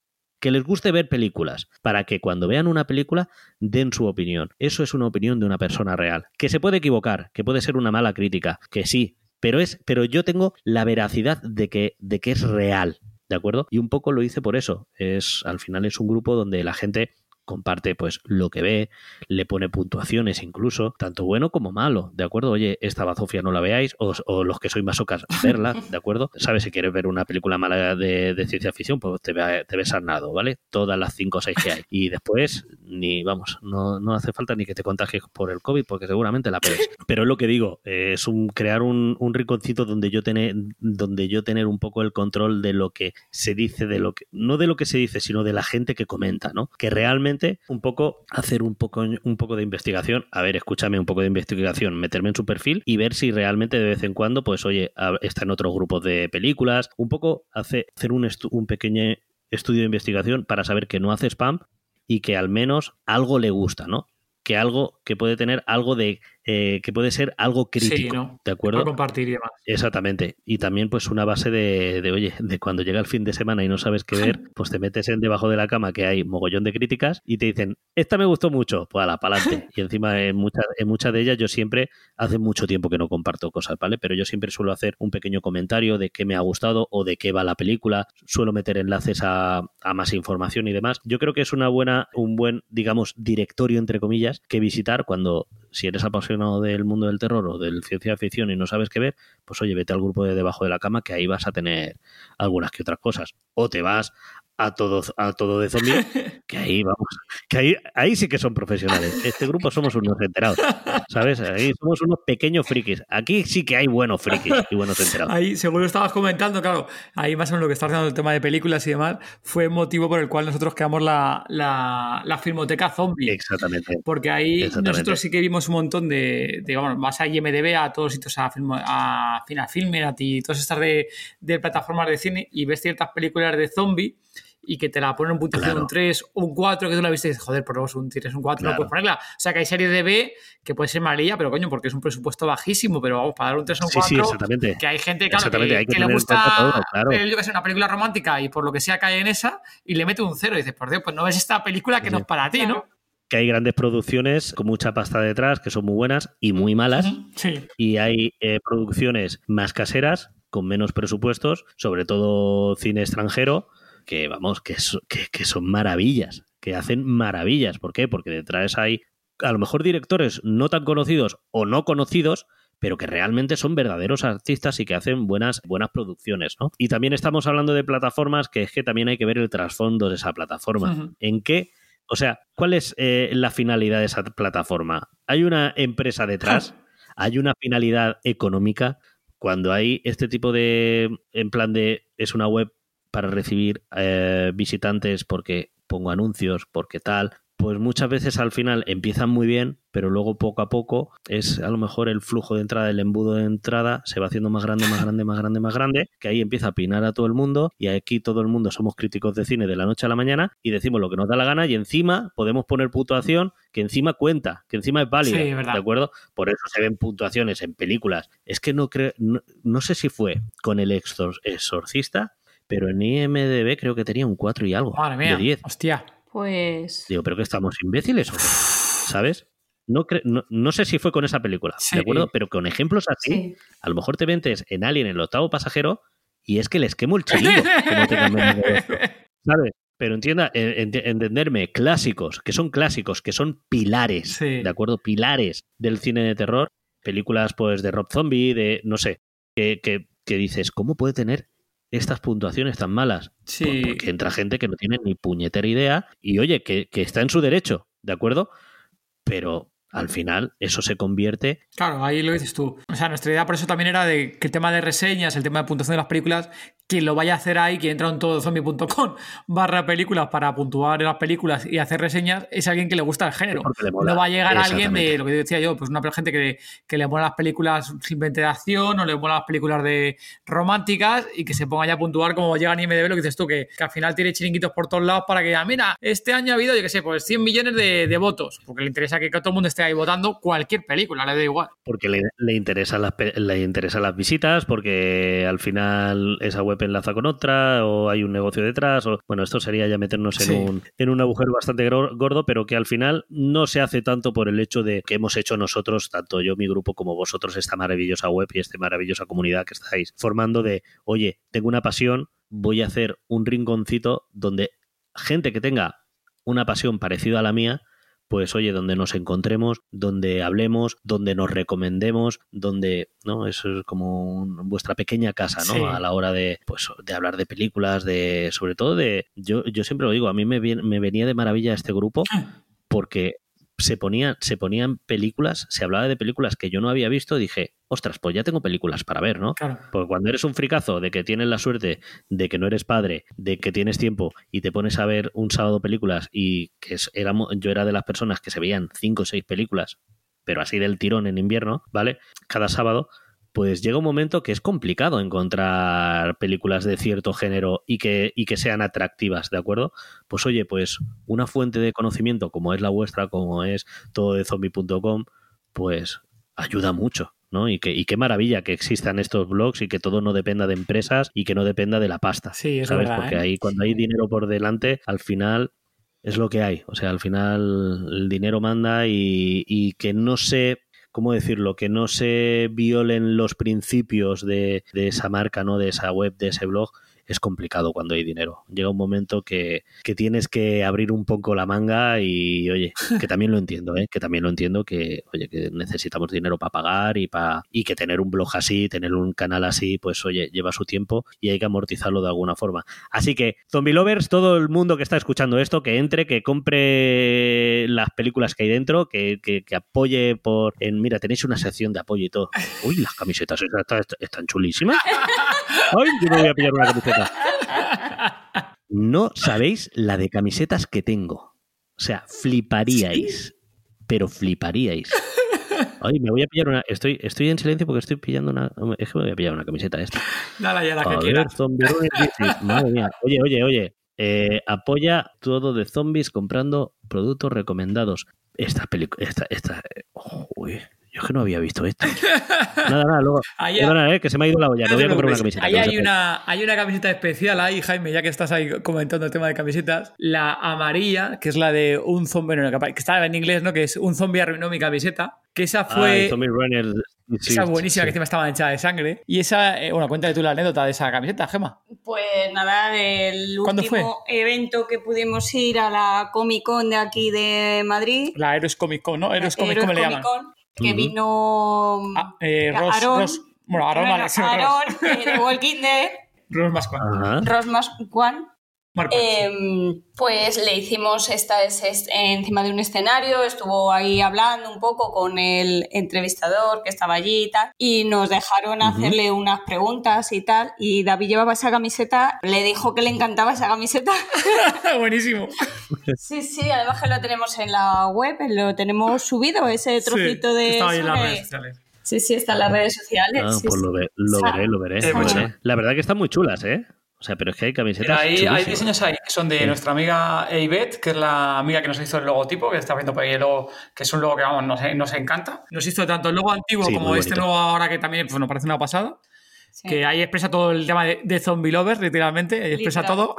Speaker 1: que les guste ver películas, para que cuando vean una película den su opinión. Eso es una opinión de una persona real. Que se puede equivocar, que puede ser una mala crítica, que sí, pero es, pero yo tengo la veracidad de que, de que es real. ¿De acuerdo? Y un poco lo hice por eso. Es, al final es un grupo donde la gente comparte pues lo que ve, le pone puntuaciones incluso, tanto bueno como malo, ¿de acuerdo? Oye, esta bazofia no la veáis, o, los que sois masocas, verla, ¿de acuerdo? *laughs* ¿Sabes? Si quieres ver una película mala de, ciencia ficción, pues te, te ves nado, ¿vale? Todas las 5 o 6 que hay. Y después, ni, vamos, no, no hace falta ni que te contagies por el COVID, porque seguramente la pegues. Pero es lo que digo, es un crear un, un rinconcito donde yo tener, donde yo tener un poco el control de lo que se dice, de lo que, no de lo que se dice, sino de la gente que comenta, ¿no? Que realmente un poco hacer un poco, un poco de investigación. A ver, escúchame un poco de investigación, meterme en su perfil y ver si realmente de vez en cuando, pues oye, está en otros grupos de películas. Un poco hacer un, un pequeño estudio de investigación para saber que no hace spam y que al menos algo le gusta, ¿no? Que algo, que puede tener algo de eh, que puede ser algo crítico. ¿De acuerdo?
Speaker 3: compartir y demás.
Speaker 1: Exactamente. Y también, pues, una base de, de, oye, de cuando llega el fin de semana y no sabes qué *laughs* ver, pues te metes en debajo de la cama que hay mogollón de críticas y te dicen, esta me gustó mucho, pues a la pa'lante. *laughs* y encima, en muchas, en muchas de ellas, yo siempre, hace mucho tiempo que no comparto cosas, ¿vale? Pero yo siempre suelo hacer un pequeño comentario de qué me ha gustado o de qué va la película. Suelo meter enlaces a, a más información y demás. Yo creo que es una buena, un buen, digamos, directorio, entre comillas, que visitar cuando si eres apasionado del mundo del terror o del ciencia ficción y no sabes qué ver, pues oye, vete al grupo de debajo de la cama que ahí vas a tener algunas que otras cosas. O te vas a todo, a todo de zombie, *laughs* que ahí vamos, que ahí, ahí sí que son profesionales. Este grupo somos unos enterados, ¿sabes? Ahí somos unos pequeños frikis. Aquí sí que hay buenos frikis y buenos enterados.
Speaker 3: Ahí, seguro estabas comentando, claro, ahí más o menos lo que está haciendo el tema de películas y demás, fue motivo por el cual nosotros creamos la, la, filmoteca zombie.
Speaker 1: Exactamente.
Speaker 3: Porque ahí nosotros sí que vimos un montón de, digamos, vas a IMDB, a todos sitios, a, film, a Final Filmer, a ti, todas estas de, de plataformas de cine y ves ciertas películas de zombie y que te la ponen un puntuación un 3 o un 4, que tú la viste y dices, joder, por un 3, un 4, no puedes ponerla. O sea, que hay series de B que puede ser malilla, pero coño, porque es un presupuesto bajísimo, pero vamos, para dar un 3 o un 4,
Speaker 1: sí, sí, exactamente.
Speaker 3: que hay gente claro, que, que, le gusta claro. yo que sé, una película romántica y por lo que sea cae en esa y le mete un 0 y dices, por Dios, pues no ves esta película que no es para ti, ¿no?
Speaker 1: que hay grandes producciones con mucha pasta detrás, que son muy buenas y muy malas.
Speaker 3: Sí.
Speaker 1: Y hay eh, producciones más caseras, con menos presupuestos, sobre todo cine extranjero, que vamos, que, que, son maravillas, que hacen maravillas. ¿Por qué? Porque detrás hay a lo mejor directores no tan conocidos o no conocidos, pero que realmente son verdaderos artistas y que hacen buenas, buenas producciones, ¿no? Y también estamos hablando de plataformas que es que también hay que ver el trasfondo de esa plataforma. ¿En qué? O sea, ¿cuál es eh, la finalidad de esa plataforma? ¿Hay una empresa detrás? *laughs* ¿Hay una finalidad económica? Cuando hay este tipo de, en plan de, es una web para recibir eh, visitantes porque pongo anuncios, porque tal, pues muchas veces al final empiezan muy bien, pero luego poco a poco es a lo mejor el flujo de entrada, el embudo de entrada se va haciendo más grande, más grande, más grande, más grande, que ahí empieza a pinar a todo el mundo y aquí todo el mundo somos críticos de cine de la noche a la mañana y decimos lo que nos da la gana y encima podemos poner puntuación que encima cuenta, que encima es válida, ¿de acuerdo? Por eso se ven puntuaciones en películas. Es que no creo, no sé si fue con el exorcista pero en IMDB creo que tenía un 4 y algo.
Speaker 3: Madre mía,
Speaker 1: de 10.
Speaker 3: Hostia.
Speaker 2: Pues.
Speaker 1: Digo, ¿pero que estamos imbéciles o qué? *sighs* ¿Sabes? No, no, sé si fue con esa película, ¿de acuerdo? Pero con ejemplos así, a lo mejor te ventes en Alien, el octavo pasajero, y es que les quemo el chiringo. *laughs* ¿Sabes? Pero entienda, entenderme, clásicos, que son clásicos, que son pilares, ¿de acuerdo? Pilares del cine de terror, películas pues de Rob Zombie, de, no sé, que, que, que dices, ¿cómo puede tener estas puntuaciones tan malas?
Speaker 3: Sí.
Speaker 1: Porque entra gente que no tiene ni puñetera idea y oye, que, que está en su derecho, ¿de acuerdo? Pero al final eso se convierte.
Speaker 3: Claro, ahí lo dices tú. O sea, nuestra idea por eso también era de que el tema de reseñas, el tema de puntuación de las películas, quien lo vaya a hacer ahí, que entra en todozombie.com barra películas para puntuar las películas y hacer reseñas, es alguien que le gusta el género. No va a llegar alguien de lo que decía yo, pues una gente que, que le mola las películas simplemente de acción o le mola las películas de románticas y que se ponga ya a puntuar como llega en IMDB, lo que dices tú, que, al final tiene chiringuitos por todos lados para que diga, mira, este año ha habido, yo qué sé, pues 100 millones de, votos, porque le interesa que, todo el mundo esté ahí votando cualquier película, le da igual.
Speaker 1: Porque le, le, interesa las, le interesan las visitas, porque al final esa web web enlaza con otra, o hay un negocio detrás, o bueno, esto sería ya meternos en, un, en un agujero bastante gordo, pero que al final no se hace tanto por el hecho de que hemos hecho nosotros, tanto yo, mi grupo, como vosotros, esta maravillosa web y esta maravillosa comunidad que estáis formando de, oye, tengo una pasión, voy a hacer un rinconcito donde gente que tenga una pasión parecida a la mía, pues oye, donde nos encontremos, donde hablemos, donde nos recomendemos, donde, ¿no? Eso es como vuestra pequeña casa, ¿no? A la hora de, pues, de hablar de películas, de, sobre todo de, yo, yo siempre lo digo, a mí me, me venía de maravilla este grupo ah. porque se ponían, se ponían películas, se hablaba de películas que yo no había visto, dije, ostras, pues ya tengo películas para ver, ¿no? Porque cuando eres un fricazo de que tienes la suerte de que no eres padre, de que tienes tiempo y te pones a ver un sábado películas y que éramos, yo era de las personas que se veían cinco o seis películas, pero así del tirón en invierno, ¿vale? Cada sábado, pues llega un momento que es complicado encontrar películas de cierto género y que, y que sean atractivas, ¿de acuerdo? Pues oye, pues una fuente de conocimiento como es la vuestra, como es todo de zombie.com, pues ayuda mucho. ¿no? Y, que, y qué maravilla que existan estos blogs y que todo no dependa de empresas y que no dependa de la pasta.
Speaker 3: Sí, es
Speaker 1: ¿sabes?
Speaker 3: Verdad,
Speaker 1: Porque
Speaker 3: ¿eh?
Speaker 1: ahí cuando hay dinero por delante, al final es lo que hay. O sea, al final el dinero manda y, y que no se ¿cómo decirlo? Que no se violen los principios de, de, esa marca, ¿no? De esa web, de ese blog, es complicado cuando hay dinero. Llega un momento que, que, tienes que abrir un poco la manga y, oye, que *laughs* también lo entiendo, ¿eh? Que también lo entiendo que, oye, que necesitamos dinero para pagar y, para, y que tener un blog así, tener un canal así, pues, oye, lleva su tiempo y hay que amortizarlo de alguna forma. Así que, Zombie Lovers, todo el mundo que está escuchando esto, que entre, que compre las películas que hay dentro, que, que, que apoye por... En, mira, tenéis una sección de apoyo y todo. *laughs* Uy, las camisetas están, están chulísimas. Ay, yo me voy a pillar una camiseta. No sabéis la de camisetas que tengo. O sea, fliparíais. Pero fliparíais. Ay, me voy a pillar una. Estoy, estoy en silencio porque estoy pillando una. Es que me voy a pillar una camiseta esta.
Speaker 3: Dale ya la que
Speaker 1: A
Speaker 3: quieras.
Speaker 1: Runner, Madre mía. Oye, oye, oye. Eh, apoya todo de zombies comprando productos recomendados. Esta película. Esta, esta. oh, uy, yo es que no había visto esto. Nada, nada, luego. *laughs*
Speaker 3: Ahí-
Speaker 1: Perdona, eh, que se me ha ido la olla.
Speaker 3: No
Speaker 1: No voy a comprar una camiseta.
Speaker 3: Ahí hay una, hay una camiseta especial ahí, Jaime, ya que estás ahí comentando el tema de camisetas. La amarilla, que es la de un zombie, bueno, que estaba en inglés, ¿no? Que es un zombie arruinó mi camiseta. Que esa
Speaker 1: Ah,
Speaker 3: fue.
Speaker 1: el Zombie Runner. sí,
Speaker 3: esa buenísima
Speaker 1: sí.
Speaker 3: que encima estaba hinchada de sangre. Y esa, eh, bueno, cuéntale tú la anécdota de esa camiseta, Gema.
Speaker 2: Pues nada, el
Speaker 3: ¿Cuándo
Speaker 2: último evento que pudimos ir a la Comic Con de aquí de Madrid,
Speaker 3: La Heroes Comic Con, ¿no? Heroes Comic Con le
Speaker 2: Comic
Speaker 3: llaman.
Speaker 2: Que vino
Speaker 3: Ah, eh, Ross,
Speaker 2: Aaron,
Speaker 3: Ross- bueno, Aaron, Alex,
Speaker 2: Aaron, eh, de Walking Dead. Rosmas Juan, Em, pues le hicimos esta es- es- encima de un escenario, estuvo ahí hablando un poco con el entrevistador que estaba allí y tal, y nos dejaron hacerle unas preguntas y tal, y David llevaba esa camiseta, le dijo que le encantaba esa camiseta. *laughs*
Speaker 3: Buenísimo.
Speaker 2: sí, sí, además que lo tenemos en la web, lo tenemos subido, ese trocito
Speaker 3: Sí,
Speaker 2: de...
Speaker 3: Estaba ahí en las redes sociales.
Speaker 2: Sí, sí, está en las redes sociales.
Speaker 1: Ah,
Speaker 2: sí,
Speaker 1: pues
Speaker 2: sí.
Speaker 1: lo, ve- lo
Speaker 2: O sea,
Speaker 1: veré, lo veré. lo. La verdad que están muy chulas, ¿eh? O sea, pero es que hay camisetas.
Speaker 3: ahí hay
Speaker 1: chulísimas.
Speaker 3: diseños ahí que son de
Speaker 1: Sí.
Speaker 3: nuestra amiga Eibet, que es la amiga que nos hizo el logotipo, que está viendo por ahí el logo, que es un logo que vamos, nos, nos encanta. Nos hizo tanto el logo antiguo
Speaker 1: Sí,
Speaker 3: como este nuevo ahora que también pues, nos parece una pasada.
Speaker 2: Sí.
Speaker 3: Que ahí expresa todo el tema de, de zombie lovers, literalmente, ahí expresa
Speaker 2: Literal.
Speaker 3: todo.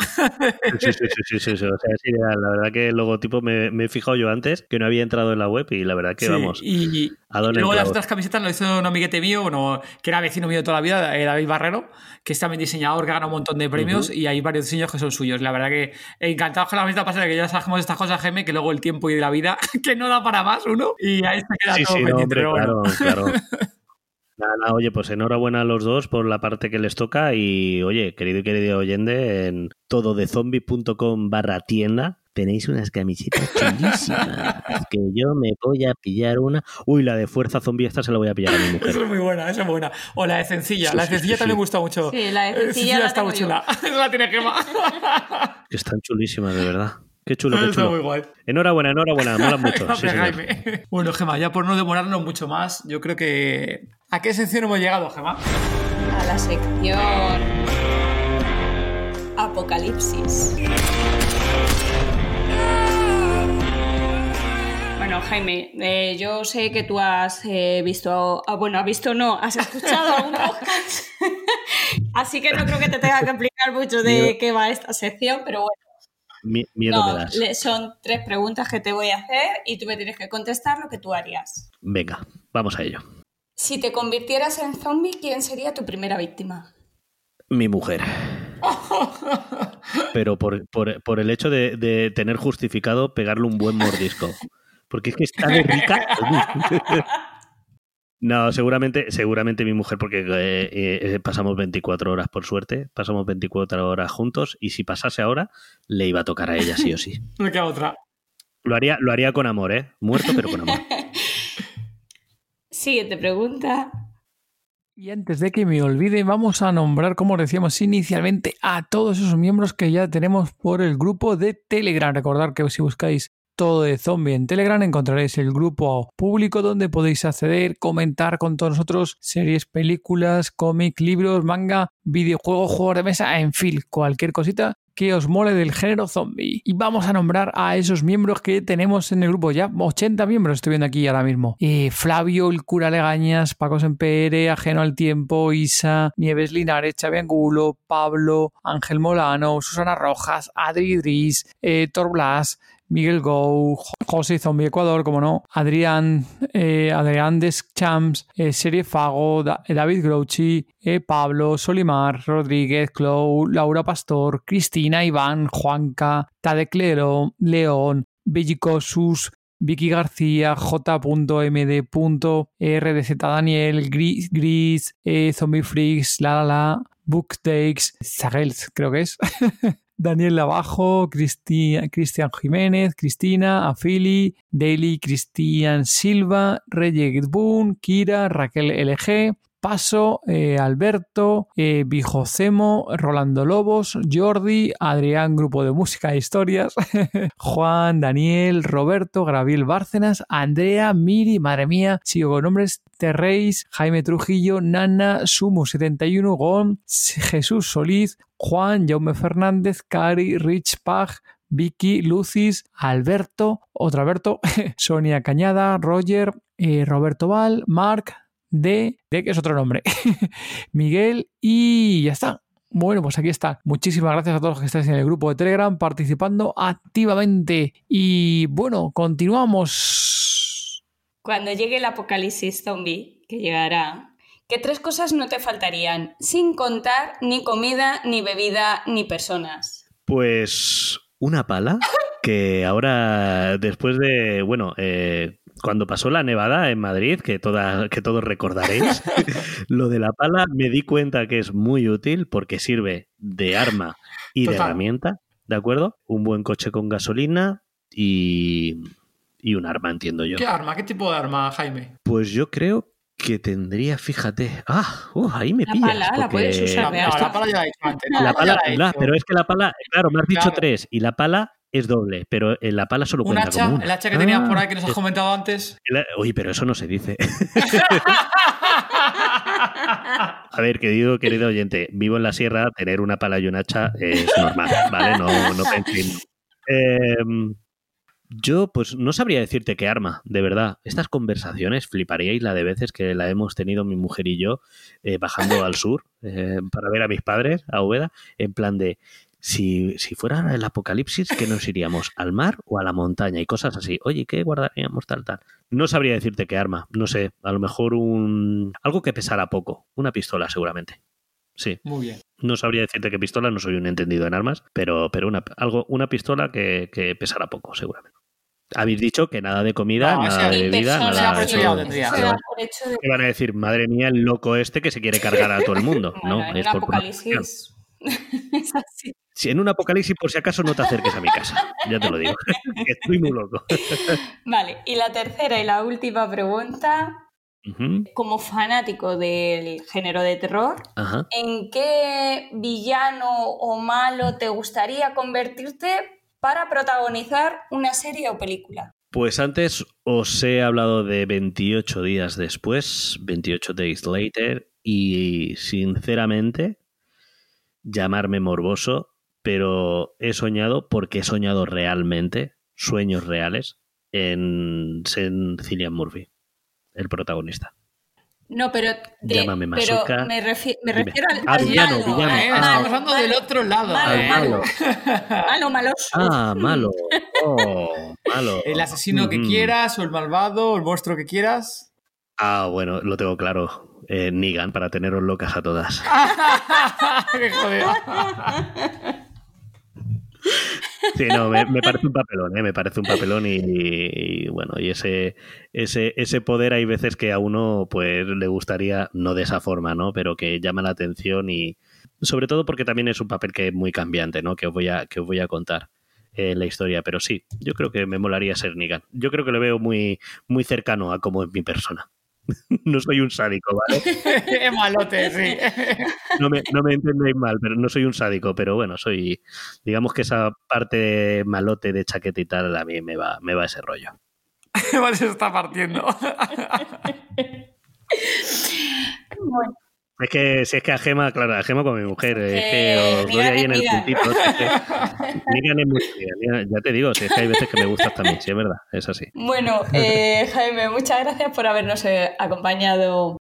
Speaker 1: Sí, sí, sí, sí, sí, sí, O sea, es ideal. La verdad que el logotipo me, me he fijado yo antes, que no había entrado en la web y la verdad que
Speaker 3: Sí,
Speaker 1: vamos.
Speaker 3: Y,
Speaker 1: a
Speaker 3: luego las otras camisetas lo hizo un amiguete mío, uno, que era vecino mío de toda la vida, eh, David Barrero, que es también diseñador, que gana un montón de premios y hay varios diseños que son suyos. La verdad que encantados con la camiseta pasada, que ya sabemos estas cosas, Geme, que luego el tiempo y la vida, *laughs* que no da para más uno, y ahí se queda
Speaker 1: Sí,
Speaker 3: todo
Speaker 1: sí, no,
Speaker 3: pendiente.
Speaker 1: hombre,
Speaker 3: pero bueno.
Speaker 1: claro, claro. *laughs* Nada, oye, pues enhorabuena a los dos por la parte que les toca y, oye, querido y querido oyente, en tododezombie.com barra tienda tenéis unas camisetas chulísimas que yo me voy a pillar una. Uy, la de Fuerza Zombie esta se la voy a pillar a mi *laughs* mujer.
Speaker 3: Eso es muy buena, eso es buena. O la de Cencilla.
Speaker 1: Sí,
Speaker 3: la de
Speaker 1: sí, sí,
Speaker 3: también
Speaker 1: sí.
Speaker 3: me gusta mucho.
Speaker 2: Sí, la de
Speaker 3: Eh,
Speaker 2: Cencilla la
Speaker 3: está muy chula. *laughs* Esa la tiene Gema. *laughs*
Speaker 1: Que están chulísimas, de verdad. Qué chulo, qué
Speaker 3: Está muy
Speaker 1: chulo.
Speaker 3: guay.
Speaker 1: Enhorabuena, enhorabuena, mola mucho. Sí.
Speaker 3: Bueno, Gema, ya por no demorarnos mucho más, yo creo que. ¿A qué sección hemos llegado, Gema?
Speaker 2: a la sección Apocalipsis. Bueno, Jaime, eh, yo sé que tú has eh, visto, ah, bueno, has visto no, has escuchado algún *laughs* podcast *laughs* Así que no creo que te tenga que explicar mucho de qué va esta sección, pero bueno.
Speaker 1: miedo me das.
Speaker 2: Son tres preguntas que te voy a hacer y tú me tienes que contestar lo que tú harías.
Speaker 1: Venga, vamos a ello.
Speaker 2: Si te convirtieras en zombie, ¿quién sería tu primera víctima?
Speaker 1: Mi mujer. *laughs* Pero por, por, el hecho de, tener justificado pegarle un buen mordisco. Porque es que está de rica. No, seguramente, seguramente mi mujer, porque eh, eh, pasamos 24 horas por suerte, pasamos 24 horas juntos y si pasase ahora, le iba a tocar a ella sí o sí. *laughs*
Speaker 3: Me queda otra.
Speaker 1: Lo haría, lo haría con amor, ¿eh? Muerto, pero con amor. *laughs*
Speaker 2: Siguiente pregunta.
Speaker 3: Y antes de que me olvide, vamos a nombrar, como decíamos inicialmente, a todos esos miembros que ya tenemos por el grupo de Telegram. Recordad que si buscáis todo de zombie en Telegram encontraréis el grupo público donde podéis acceder, comentar con todos nosotros series, películas, cómics, libros, manga, videojuegos, juegos de mesa, en fin, cualquier cosita que os mole del género zombie. Y vamos a nombrar a esos miembros que tenemos en el grupo. Ya 80 miembros estoy viendo aquí ahora mismo. Eh, Flavio, el cura Legañas, Paco Sempere, Ajeno al Tiempo, Isa, Nieves Linares, Xavi Angulo, Pablo, Ángel Molano, Susana Rojas, Adri Idris, eh, Tor Blas, Miguel Gou, José Zombie Ecuador, como no, Adrián, eh, Adrián Deschamps, eh, Serie Fago, David Grouchy, eh, Pablo, Solimar, Rodríguez, Clou, Laura Pastor, Cristina, Iván, Juanca, Tadek León, Bellicosus, Vicky García, J.MD. RDZ Daniel, Gris, Gris Zombie Freaks, La La La, Book Takes, Zagels, creo que es. *laughs* Daniel Labajo, Cristian Jiménez, Cristina, Afili, Daily, Cristian Silva, Reyes Boone, Kira, Raquel LG, Paso, eh, Alberto, eh, Bijocemo, Rolando Lobos, Jordi, Adrián, Grupo de Música e Historias, *laughs* Juan, Daniel, Roberto, Graviel Bárcenas, Andrea, Miri, madre mía, sigo con nombres, Terreis, Jaime Trujillo, Nana, Sumo71, Gon, Jesús Solís, Juan, Jaume Fernández, Cari, Rich Pag, Vicky, Lucis, Alberto, otro Alberto, *laughs* Sonia Cañada, Roger, eh, Roberto Val, Marc, de, de que es otro nombre, *laughs* Miguel y ya está. Bueno, pues aquí está. Muchísimas gracias a todos los que estáis en el grupo de Telegram participando activamente. Y bueno, continuamos.
Speaker 2: Cuando llegue el apocalipsis zombie, que llegará, ¿qué tres cosas no te faltarían? Sin contar ni comida, ni bebida, ni personas.
Speaker 1: Pues una pala que ahora, después de, bueno, eh, cuando pasó la nevada en Madrid, que, toda, que todos recordaréis, *laughs* lo de la pala me di cuenta que es muy útil porque sirve de arma y de herramienta, ¿de acuerdo? Un buen coche con gasolina y, y un arma, entiendo yo.
Speaker 3: ¿Qué arma? ¿Qué tipo de arma, Jaime?
Speaker 1: Pues yo creo que tendría, fíjate, ah, uh, ahí me pillas.
Speaker 2: Pala, la puedes usar
Speaker 3: la, pala ya la
Speaker 1: La pala, pero es que la pala, claro, me has dicho tres, y la pala es doble, pero en la pala solo cuenta
Speaker 3: hacha,
Speaker 1: como una.
Speaker 3: El hacha que tenías por ahí que nos has comentado antes.
Speaker 1: Uy, pero eso no se dice. *laughs* A ver, querido, querido oyente, vivo en la sierra, tener una pala y un hacha es normal, ¿vale? No, no em, yo, pues no sabría decirte qué arma, de verdad. Estas conversaciones fliparíais la de veces que la hemos tenido mi mujer y yo eh, bajando al sur eh, para ver a mis padres, a Ubeda, en plan de, si, si fuera el apocalipsis, ¿qué nos iríamos? ¿Al mar o a la montaña? Y cosas así. Oye, ¿qué guardaríamos tal, tal? No sabría decirte qué arma. No sé, a lo mejor un... algo que pesara poco. Una pistola, seguramente. Sí.
Speaker 3: Muy bien.
Speaker 1: No sabría decirte qué pistola, no soy un entendido en armas, pero, pero una, algo, una pistola que, que pesara poco, seguramente. Habéis dicho que nada de comida, nada de bebida, nada de ¿Qué van a decir? Madre mía, el loco este que se quiere cargar a todo el mundo. *laughs* no,
Speaker 2: es por apocalipsis. *laughs* es así.
Speaker 1: Si en un apocalipsis, por si acaso, no te acerques a mi casa. Ya te lo digo. *laughs* Estoy muy loco.
Speaker 2: Vale, y la tercera y la última pregunta. Como fanático del género de terror, ¿en qué villano o malo te gustaría convertirte para protagonizar una serie o película?
Speaker 1: Pues antes os he hablado de 28 días después, 28 days later, y sinceramente, llamarme morboso pero he soñado porque he soñado realmente, sueños reales, en, en Cillian Murphy, el protagonista.
Speaker 2: No, pero, de-
Speaker 1: Llámame
Speaker 2: pero me, refi- me refiero al,
Speaker 1: Ah,
Speaker 2: al
Speaker 1: villano,
Speaker 2: malo.
Speaker 1: villano.
Speaker 3: Eh,
Speaker 1: Ah.
Speaker 3: Estamos hablando del otro lado.
Speaker 2: Malo,
Speaker 1: Al malo. *laughs*
Speaker 2: malo, maloso.
Speaker 1: Ah, malo. *laughs* Oh, malo.
Speaker 3: El asesino que
Speaker 1: Mm.
Speaker 3: quieras, o el malvado, o el monstruo que quieras.
Speaker 1: Ah, bueno, lo tengo claro. Eh, Negan, para teneros locas a todas. *laughs*
Speaker 3: Qué jodido.
Speaker 1: Sí, no, me, me parece un papelón, ¿eh? me parece un papelón y, y, bueno, y ese, ese, ese poder hay veces que a uno pues le gustaría, no de esa forma, ¿no? Pero que llama la atención y sobre todo porque también es un papel que es muy cambiante, ¿no? Que os voy a, que os voy a contar eh, la historia, pero sí, yo creo que me molaría ser Negan. Yo creo que lo veo muy, muy cercano a cómo es mi persona. *laughs* No soy un sádico, ¿vale? *laughs*
Speaker 3: Malote, sí.
Speaker 1: No me, no me entendéis mal, pero no soy un sádico, pero bueno, soy, digamos que esa parte malote de chaqueta y tal, a mí me va, me va ese rollo. *laughs*
Speaker 3: Se está partiendo.
Speaker 2: Bueno,
Speaker 1: Es que si es que a Gema, claro, a Gema con mi mujer, es que
Speaker 2: Eh,
Speaker 1: os doy ahí en el puntito. Negan es muy ya te digo, si es que hay veces que me gustas también, sí es verdad, es así.
Speaker 2: Bueno, eh, Jaime, muchas gracias por habernos eh, acompañado.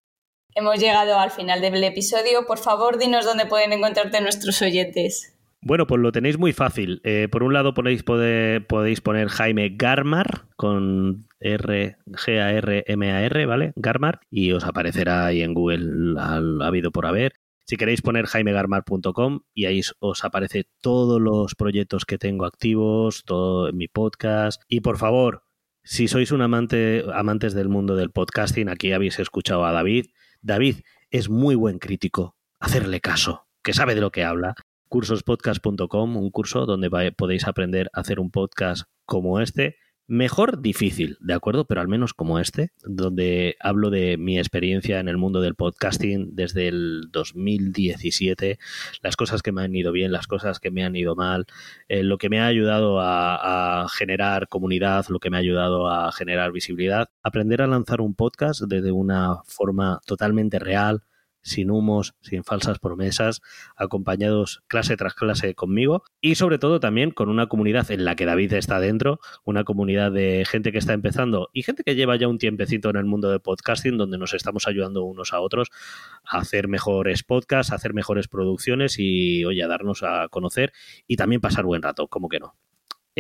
Speaker 2: Hemos llegado al final del episodio. Por favor, dinos dónde pueden encontrarte nuestros oyentes.
Speaker 1: Bueno, pues lo tenéis muy fácil. Eh, por un lado podéis, poner Jaime Garmar con R, G A R M A R, ¿vale? Garmar y os aparecerá ahí en Google al habido por haber. Si queréis poner jaimegarmar.com y ahí os aparece todos los proyectos que tengo activos, todo mi podcast. Y por favor, si sois un amante, amantes del mundo del podcasting, aquí habéis escuchado a David. David es muy buen crítico. Hacerle caso, que sabe de lo que habla cursospodcast.com, un curso donde podéis aprender a hacer un podcast como este. Mejor difícil, ¿de acuerdo? Pero al menos como este, donde hablo de mi experiencia en el mundo del podcasting desde el 2017, las cosas que me han ido bien, las cosas que me han ido mal, eh, lo que me ha ayudado a, a generar comunidad, lo que me ha ayudado a generar visibilidad, aprender a lanzar un podcast desde una forma totalmente real, sin humos, sin falsas promesas, acompañados clase tras clase conmigo y sobre todo también con una comunidad en la que David está dentro, una comunidad de gente que está empezando y gente que lleva ya un tiempecito en el mundo de podcasting donde nos estamos ayudando unos a otros a hacer mejores podcasts, a hacer mejores producciones y oye, a darnos a conocer y también pasar buen rato, como que no.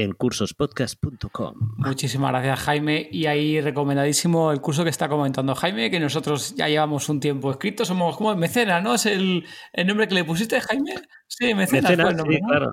Speaker 1: En cursospodcast.com.
Speaker 3: Muchísimas gracias, Jaime. Y ahí recomendadísimo el curso que está comentando Jaime, que nosotros ya llevamos un tiempo escrito. Somos como mecenas, ¿no? ¿Es el, el nombre que le pusiste, Jaime? Sí, mecenas,
Speaker 1: Mecenas,
Speaker 3: el nombre,
Speaker 1: sí,
Speaker 3: ¿no?
Speaker 1: claro.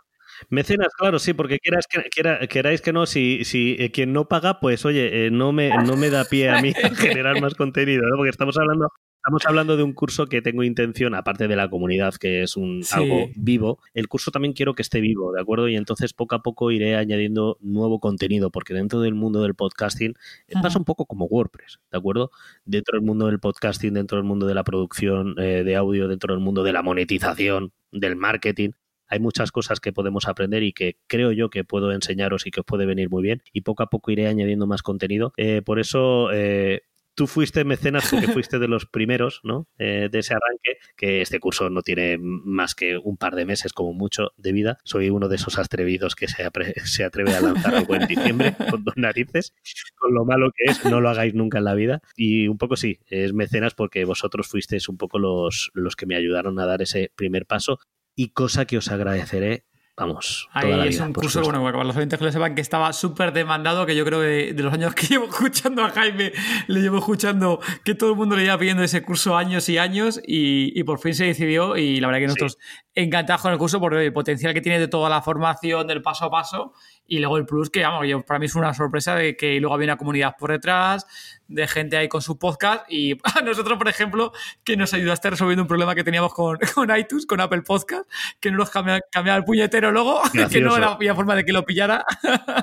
Speaker 1: Mecenas, claro, sí, porque quieras que, quiera- queráis que no, si, si eh, quien no paga, pues oye, eh, no, me, no me da pie a mí *laughs* a generar más contenido, ¿no? Porque estamos hablando, estamos hablando de un curso que tengo intención, aparte de la comunidad, que es un
Speaker 3: Sí.
Speaker 1: algo vivo, el curso también quiero que esté vivo, ¿de acuerdo? Y entonces poco a poco iré añadiendo nuevo contenido, porque dentro del mundo del podcasting eh, pasa un poco como WordPress, ¿de acuerdo? Dentro del mundo del podcasting, dentro del mundo de la producción eh, de audio, dentro del mundo de la monetización, del marketing, hay muchas cosas que podemos aprender y que creo yo que puedo enseñaros y que os puede venir muy bien. Y poco a poco iré añadiendo más contenido. Eh, por eso, eh, tú fuiste mecenas porque fuiste de los primeros, ¿no? Eh, de ese arranque, que este curso no tiene más que un par de meses como mucho de vida. Soy uno de esos atrevidos que se, se atreve a lanzar algo en diciembre *laughs* con dos narices, con lo malo que es, no lo hagáis nunca en la vida. Y un poco sí, es mecenas porque vosotros fuisteis un poco los, los que me ayudaron a dar ese primer paso y cosa que os agradeceré, vamos,
Speaker 3: Ahí
Speaker 1: toda la
Speaker 3: es
Speaker 1: vida.
Speaker 3: un curso,
Speaker 1: supuesto.
Speaker 3: bueno, para los oyentes que lo sepan, que estaba súper demandado, que yo creo que de, de los años que *laughs* llevo escuchando a Jaime, le llevo escuchando que todo el mundo le lleva pidiendo ese curso años y años y, y por fin se decidió y la verdad que nosotros encantados con el curso por el potencial que tiene de toda la formación, del paso a paso y luego el plus que, vamos, yo, para mí es una sorpresa de que luego había una comunidad por detrás, de gente ahí con su podcast y *laughs* a nosotros, por ejemplo, que nos ayudaste resolviendo un problema que teníamos con, *laughs* con iTunes, con Apple Podcast, que no nos cambiaba, cambiaba el puñetero logo, *laughs* que no había forma de que lo pillara.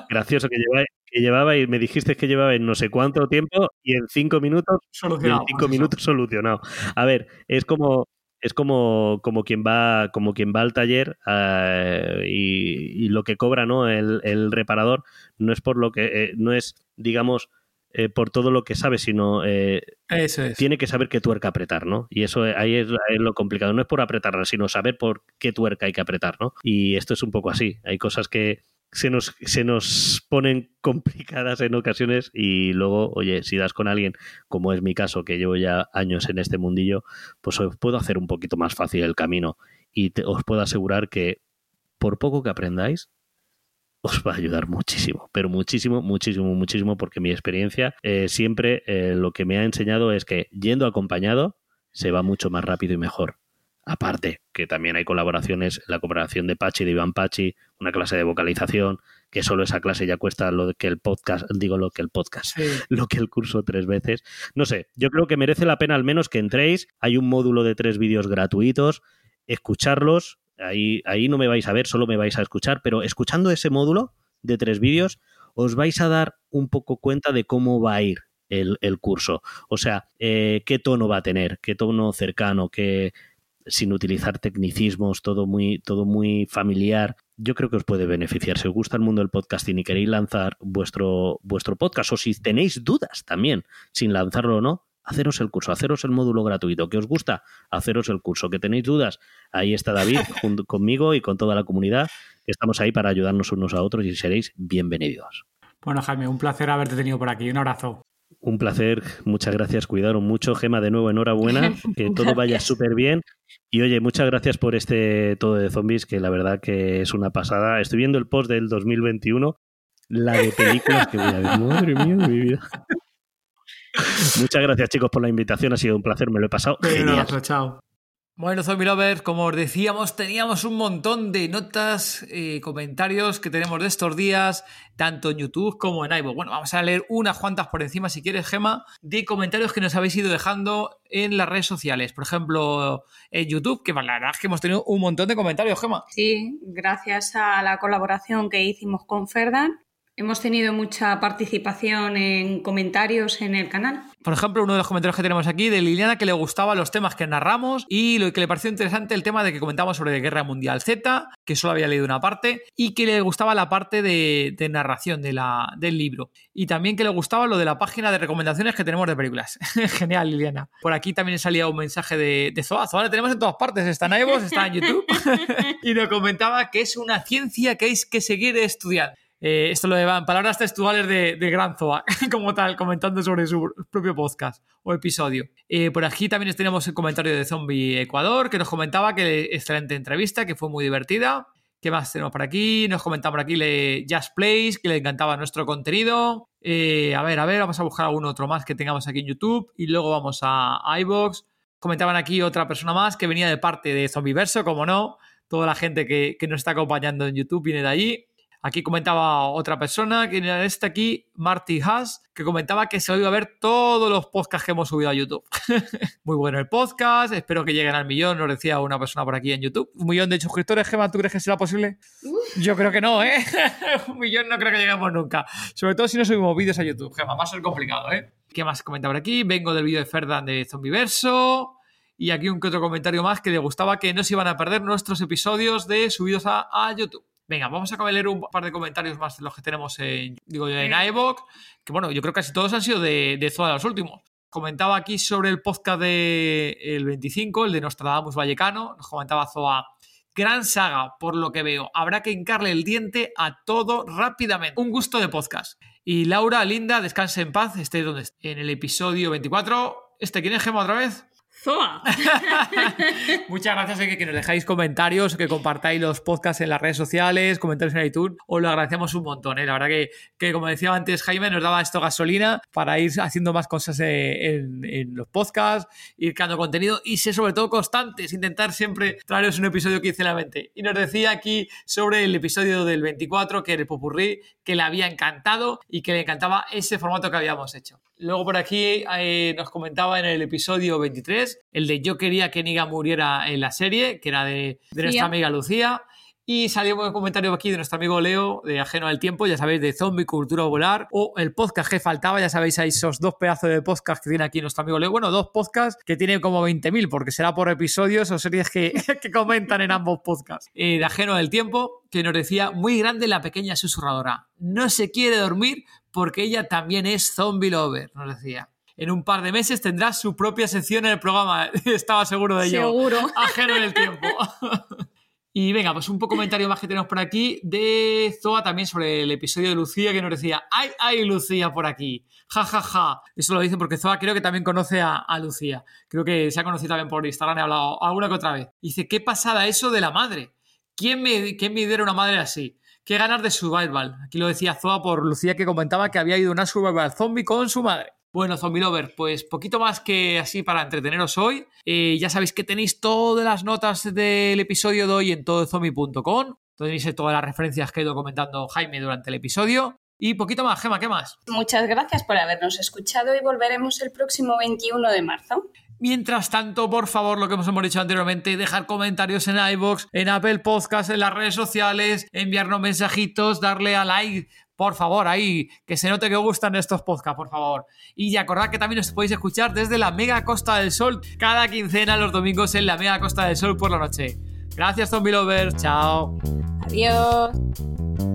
Speaker 1: Gracioso que lleváis, que llevabais, me dijiste que llevabais no sé cuánto tiempo y en cinco minutos, y en
Speaker 3: Solucionado.
Speaker 1: cinco minutos solucionado. A ver, es como es como, como quien va como quien va al taller eh, y, y lo que cobra no el, el reparador no es por lo que eh, no es digamos eh, por todo lo que sabe sino eh,
Speaker 3: Eso es.
Speaker 1: tiene que saber qué tuerca apretar, ¿no? Y eso ahí es, es lo complicado. No es por apretarla, sino saber por qué tuerca hay que apretar, ¿no? Y esto es un poco así. Hay cosas que se nos, se nos ponen complicadas en ocasiones y luego, oye, si das con alguien, como es mi caso, que llevo ya años en este mundillo, pues os puedo hacer un poquito más fácil el camino y os puedo asegurar que por poco que aprendáis, os va a ayudar muchísimo, pero muchísimo, muchísimo, muchísimo, porque mi experiencia eh, siempre eh, lo que me ha enseñado es que yendo acompañado se va mucho más rápido y mejor. Aparte, que también hay colaboraciones, la cooperación de Pachi, de Iván Pachi, una clase de vocalización, que solo esa clase ya cuesta lo que el podcast, digo lo que el podcast, *laughs* lo que el curso tres veces. No sé, yo creo que merece la pena al menos que entréis. Hay un módulo de tres vídeos gratuitos, escucharlos. Ahí, ahí no me vais a ver, solo me vais a escuchar, pero escuchando ese módulo de tres vídeos, os vais a dar un poco cuenta de cómo va a ir el, curso. O sea, eh, qué tono va a tener, qué tono cercano, qué sin utilizar tecnicismos, todo muy, todo muy familiar. Yo creo que os puede beneficiar. Si os gusta el mundo del podcasting y queréis lanzar vuestro, vuestro podcast, o si tenéis dudas también, sin lanzarlo o no, haceros el curso, haceros el módulo gratuito. ¿Que os gusta? Haceros el curso. ¿Que tenéis dudas? Ahí está David *laughs* junto conmigo y con toda la comunidad. Estamos ahí para ayudarnos unos a otros y seréis bienvenidos.
Speaker 3: Bueno, Jaime, un placer haberte tenido por aquí. Un abrazo.
Speaker 1: Un placer, muchas gracias, cuidaron mucho. Gema, de nuevo, enhorabuena, *laughs* que todo vaya súper bien. Y oye, muchas gracias por este todo de zombies, que la verdad que es una pasada. Estoy viendo el post del 2021, la de películas que voy a ver. Madre mía de mi vida. *laughs* muchas gracias, chicos, por la invitación. Ha sido un placer, me lo he pasado. Genial.
Speaker 3: chao. Bueno, Zombie Lovers, como os decíamos, teníamos un montón de notas, y eh, comentarios que tenemos de estos días, tanto en YouTube como en iVoox. Bueno, vamos a leer unas cuantas por encima, si quieres, Gema, de comentarios que nos habéis ido dejando en las redes sociales. Por ejemplo, en YouTube, que la verdad es que hemos tenido un montón de comentarios, Gema.
Speaker 2: Sí, gracias a la colaboración que hicimos con Ferdan, Hemos tenido mucha participación en comentarios en el canal.
Speaker 3: Por ejemplo, uno de los comentarios que tenemos aquí de Liliana que le gustaban los temas que narramos y lo que le pareció interesante el tema de que comentamos sobre Guerra Mundial Z, que solo había leído una parte, y que le gustaba la parte de, narración de la, del libro. Y también que le gustaba lo de la página de recomendaciones que tenemos de películas. *laughs* Genial, Liliana. Por aquí también salía un mensaje de, de Zoa. Zoa la tenemos en todas partes. Está en iVoox, está en YouTube. *laughs* y nos comentaba que es una ciencia que hay que seguir estudiando. Eh, esto lo lleva en palabras textuales de, de Gran *laughs* como tal, comentando sobre su propio podcast o episodio. Eh, por aquí también tenemos el comentario de Zombie Ecuador, que nos comentaba que excelente entrevista, que fue muy divertida. ¿Qué más tenemos por aquí? Nos comentaba por aquí le Just Plays, que le encantaba nuestro contenido. Eh, a ver, a ver, vamos a buscar algún otro más que tengamos aquí en YouTube y luego vamos a iBox. Comentaban aquí otra persona más que venía de parte de Zombieverso, como no. Toda la gente que, que nos está acompañando en YouTube viene de allí. Aquí comentaba otra persona, que era este aquí, Marty Haas, que comentaba que se ha ido a ver todos los podcasts que hemos subido a YouTube. *laughs* Muy bueno el podcast, espero que lleguen al millón, nos decía una persona por aquí en YouTube. Un millón de suscriptores, Gemma, ¿tú crees que será posible? Yo creo que no, ¿eh? *laughs* Un millón no creo que lleguemos nunca. Sobre todo si no subimos vídeos a YouTube, Gemma, va a ser complicado, ¿eh? ¿Qué más comentaba por aquí? Vengo del vídeo de Ferdan de Zombiverso. Y aquí un que otro comentario más que le gustaba que no se iban a perder nuestros episodios de subidos a YouTube. Venga, vamos a leer un par de comentarios más de los que tenemos en, digo, en iVoox, que bueno, yo creo que casi todos han sido de, de los últimos. Comentaba aquí sobre el podcast del el 25, el de Nostradamus Vallecano, nos comentaba Zoa, gran saga, por lo que veo, habrá que hincarle el diente a todo rápidamente. Un gusto de podcast. Y Laura, linda, descanse en paz, esté donde esté. En el episodio 24, ¿este quién es Gema otra vez? *laughs* Muchas gracias a que, nos dejáis comentarios, que compartáis los podcasts en las redes sociales, comentarios en iTunes. Os lo agradecemos un montón. ¿eh? La verdad que, como decía antes Jaime, nos daba esto gasolina para ir haciendo más cosas en, los podcasts, ir creando contenido y ser sobre todo constantes, intentar siempre traeros un episodio quincenalmente. Y nos decía aquí sobre el episodio del 24, que era el Popurrí, que le había encantado y que le encantaba ese formato que habíamos hecho. Luego por aquí eh, nos comentaba en el episodio 23 el de Yo quería que Niga muriera en la serie, que era de, nuestra amiga Lucía. Y salió un comentario aquí de nuestro amigo Leo, de Ajeno al Tiempo, ya sabéis, de Zombie Cultura Volar, o el podcast que faltaba, ya sabéis, hay esos dos pedazos de podcast que tiene aquí nuestro amigo Leo. Bueno, dos podcasts que tienen como 20.000, porque será por episodios o series que, *laughs* que comentan en ambos podcasts. Eh, de Ajeno al Tiempo, que nos decía, muy grande la pequeña susurradora. No se quiere dormir porque ella también es zombie lover, nos decía en un par de meses tendrá su propia sección en el programa. *laughs* Estaba seguro de ello.
Speaker 2: Seguro. *laughs*
Speaker 3: Ajeno en el tiempo. *laughs* Y venga, pues un poco comentario más que tenemos por aquí de Zoa también sobre el episodio de Lucía que nos decía, ¡ay, ay, Lucía por aquí! ¡Ja, ja, ja! Eso lo dicen porque Zoa creo que también conoce a, Lucía. Creo que se ha conocido también por Instagram, he hablado alguna que otra vez. Dice, qué pasada eso de la madre. ¿Quién me, quién me diera una madre así? ¿Qué ganas de survival? Aquí lo decía Zoa por Lucía que comentaba que había ido una survival zombie con su madre. Bueno, Zombie Lover, pues poquito más que así para entreteneros hoy. Eh, ya sabéis que tenéis todas las notas del episodio de hoy en todozombie.com. Tenéis todas las referencias que he ido comentando Jaime durante el episodio. Y poquito más, Gema, ¿qué más?
Speaker 2: Muchas gracias por habernos escuchado y volveremos el próximo 21 de marzo.
Speaker 3: Mientras tanto, por favor, lo que hemos dicho anteriormente, dejar comentarios en iBox, en Apple Podcast, en las redes sociales, enviarnos mensajitos, darle a like por favor, ahí, que se note que gustan estos podcasts, por favor. Y acordad que también os podéis escuchar desde la Mega Costa del Sol, cada quincena los domingos en la Mega Costa del Sol por la noche. Gracias, Zombie Lovers. Chao.
Speaker 2: Adiós.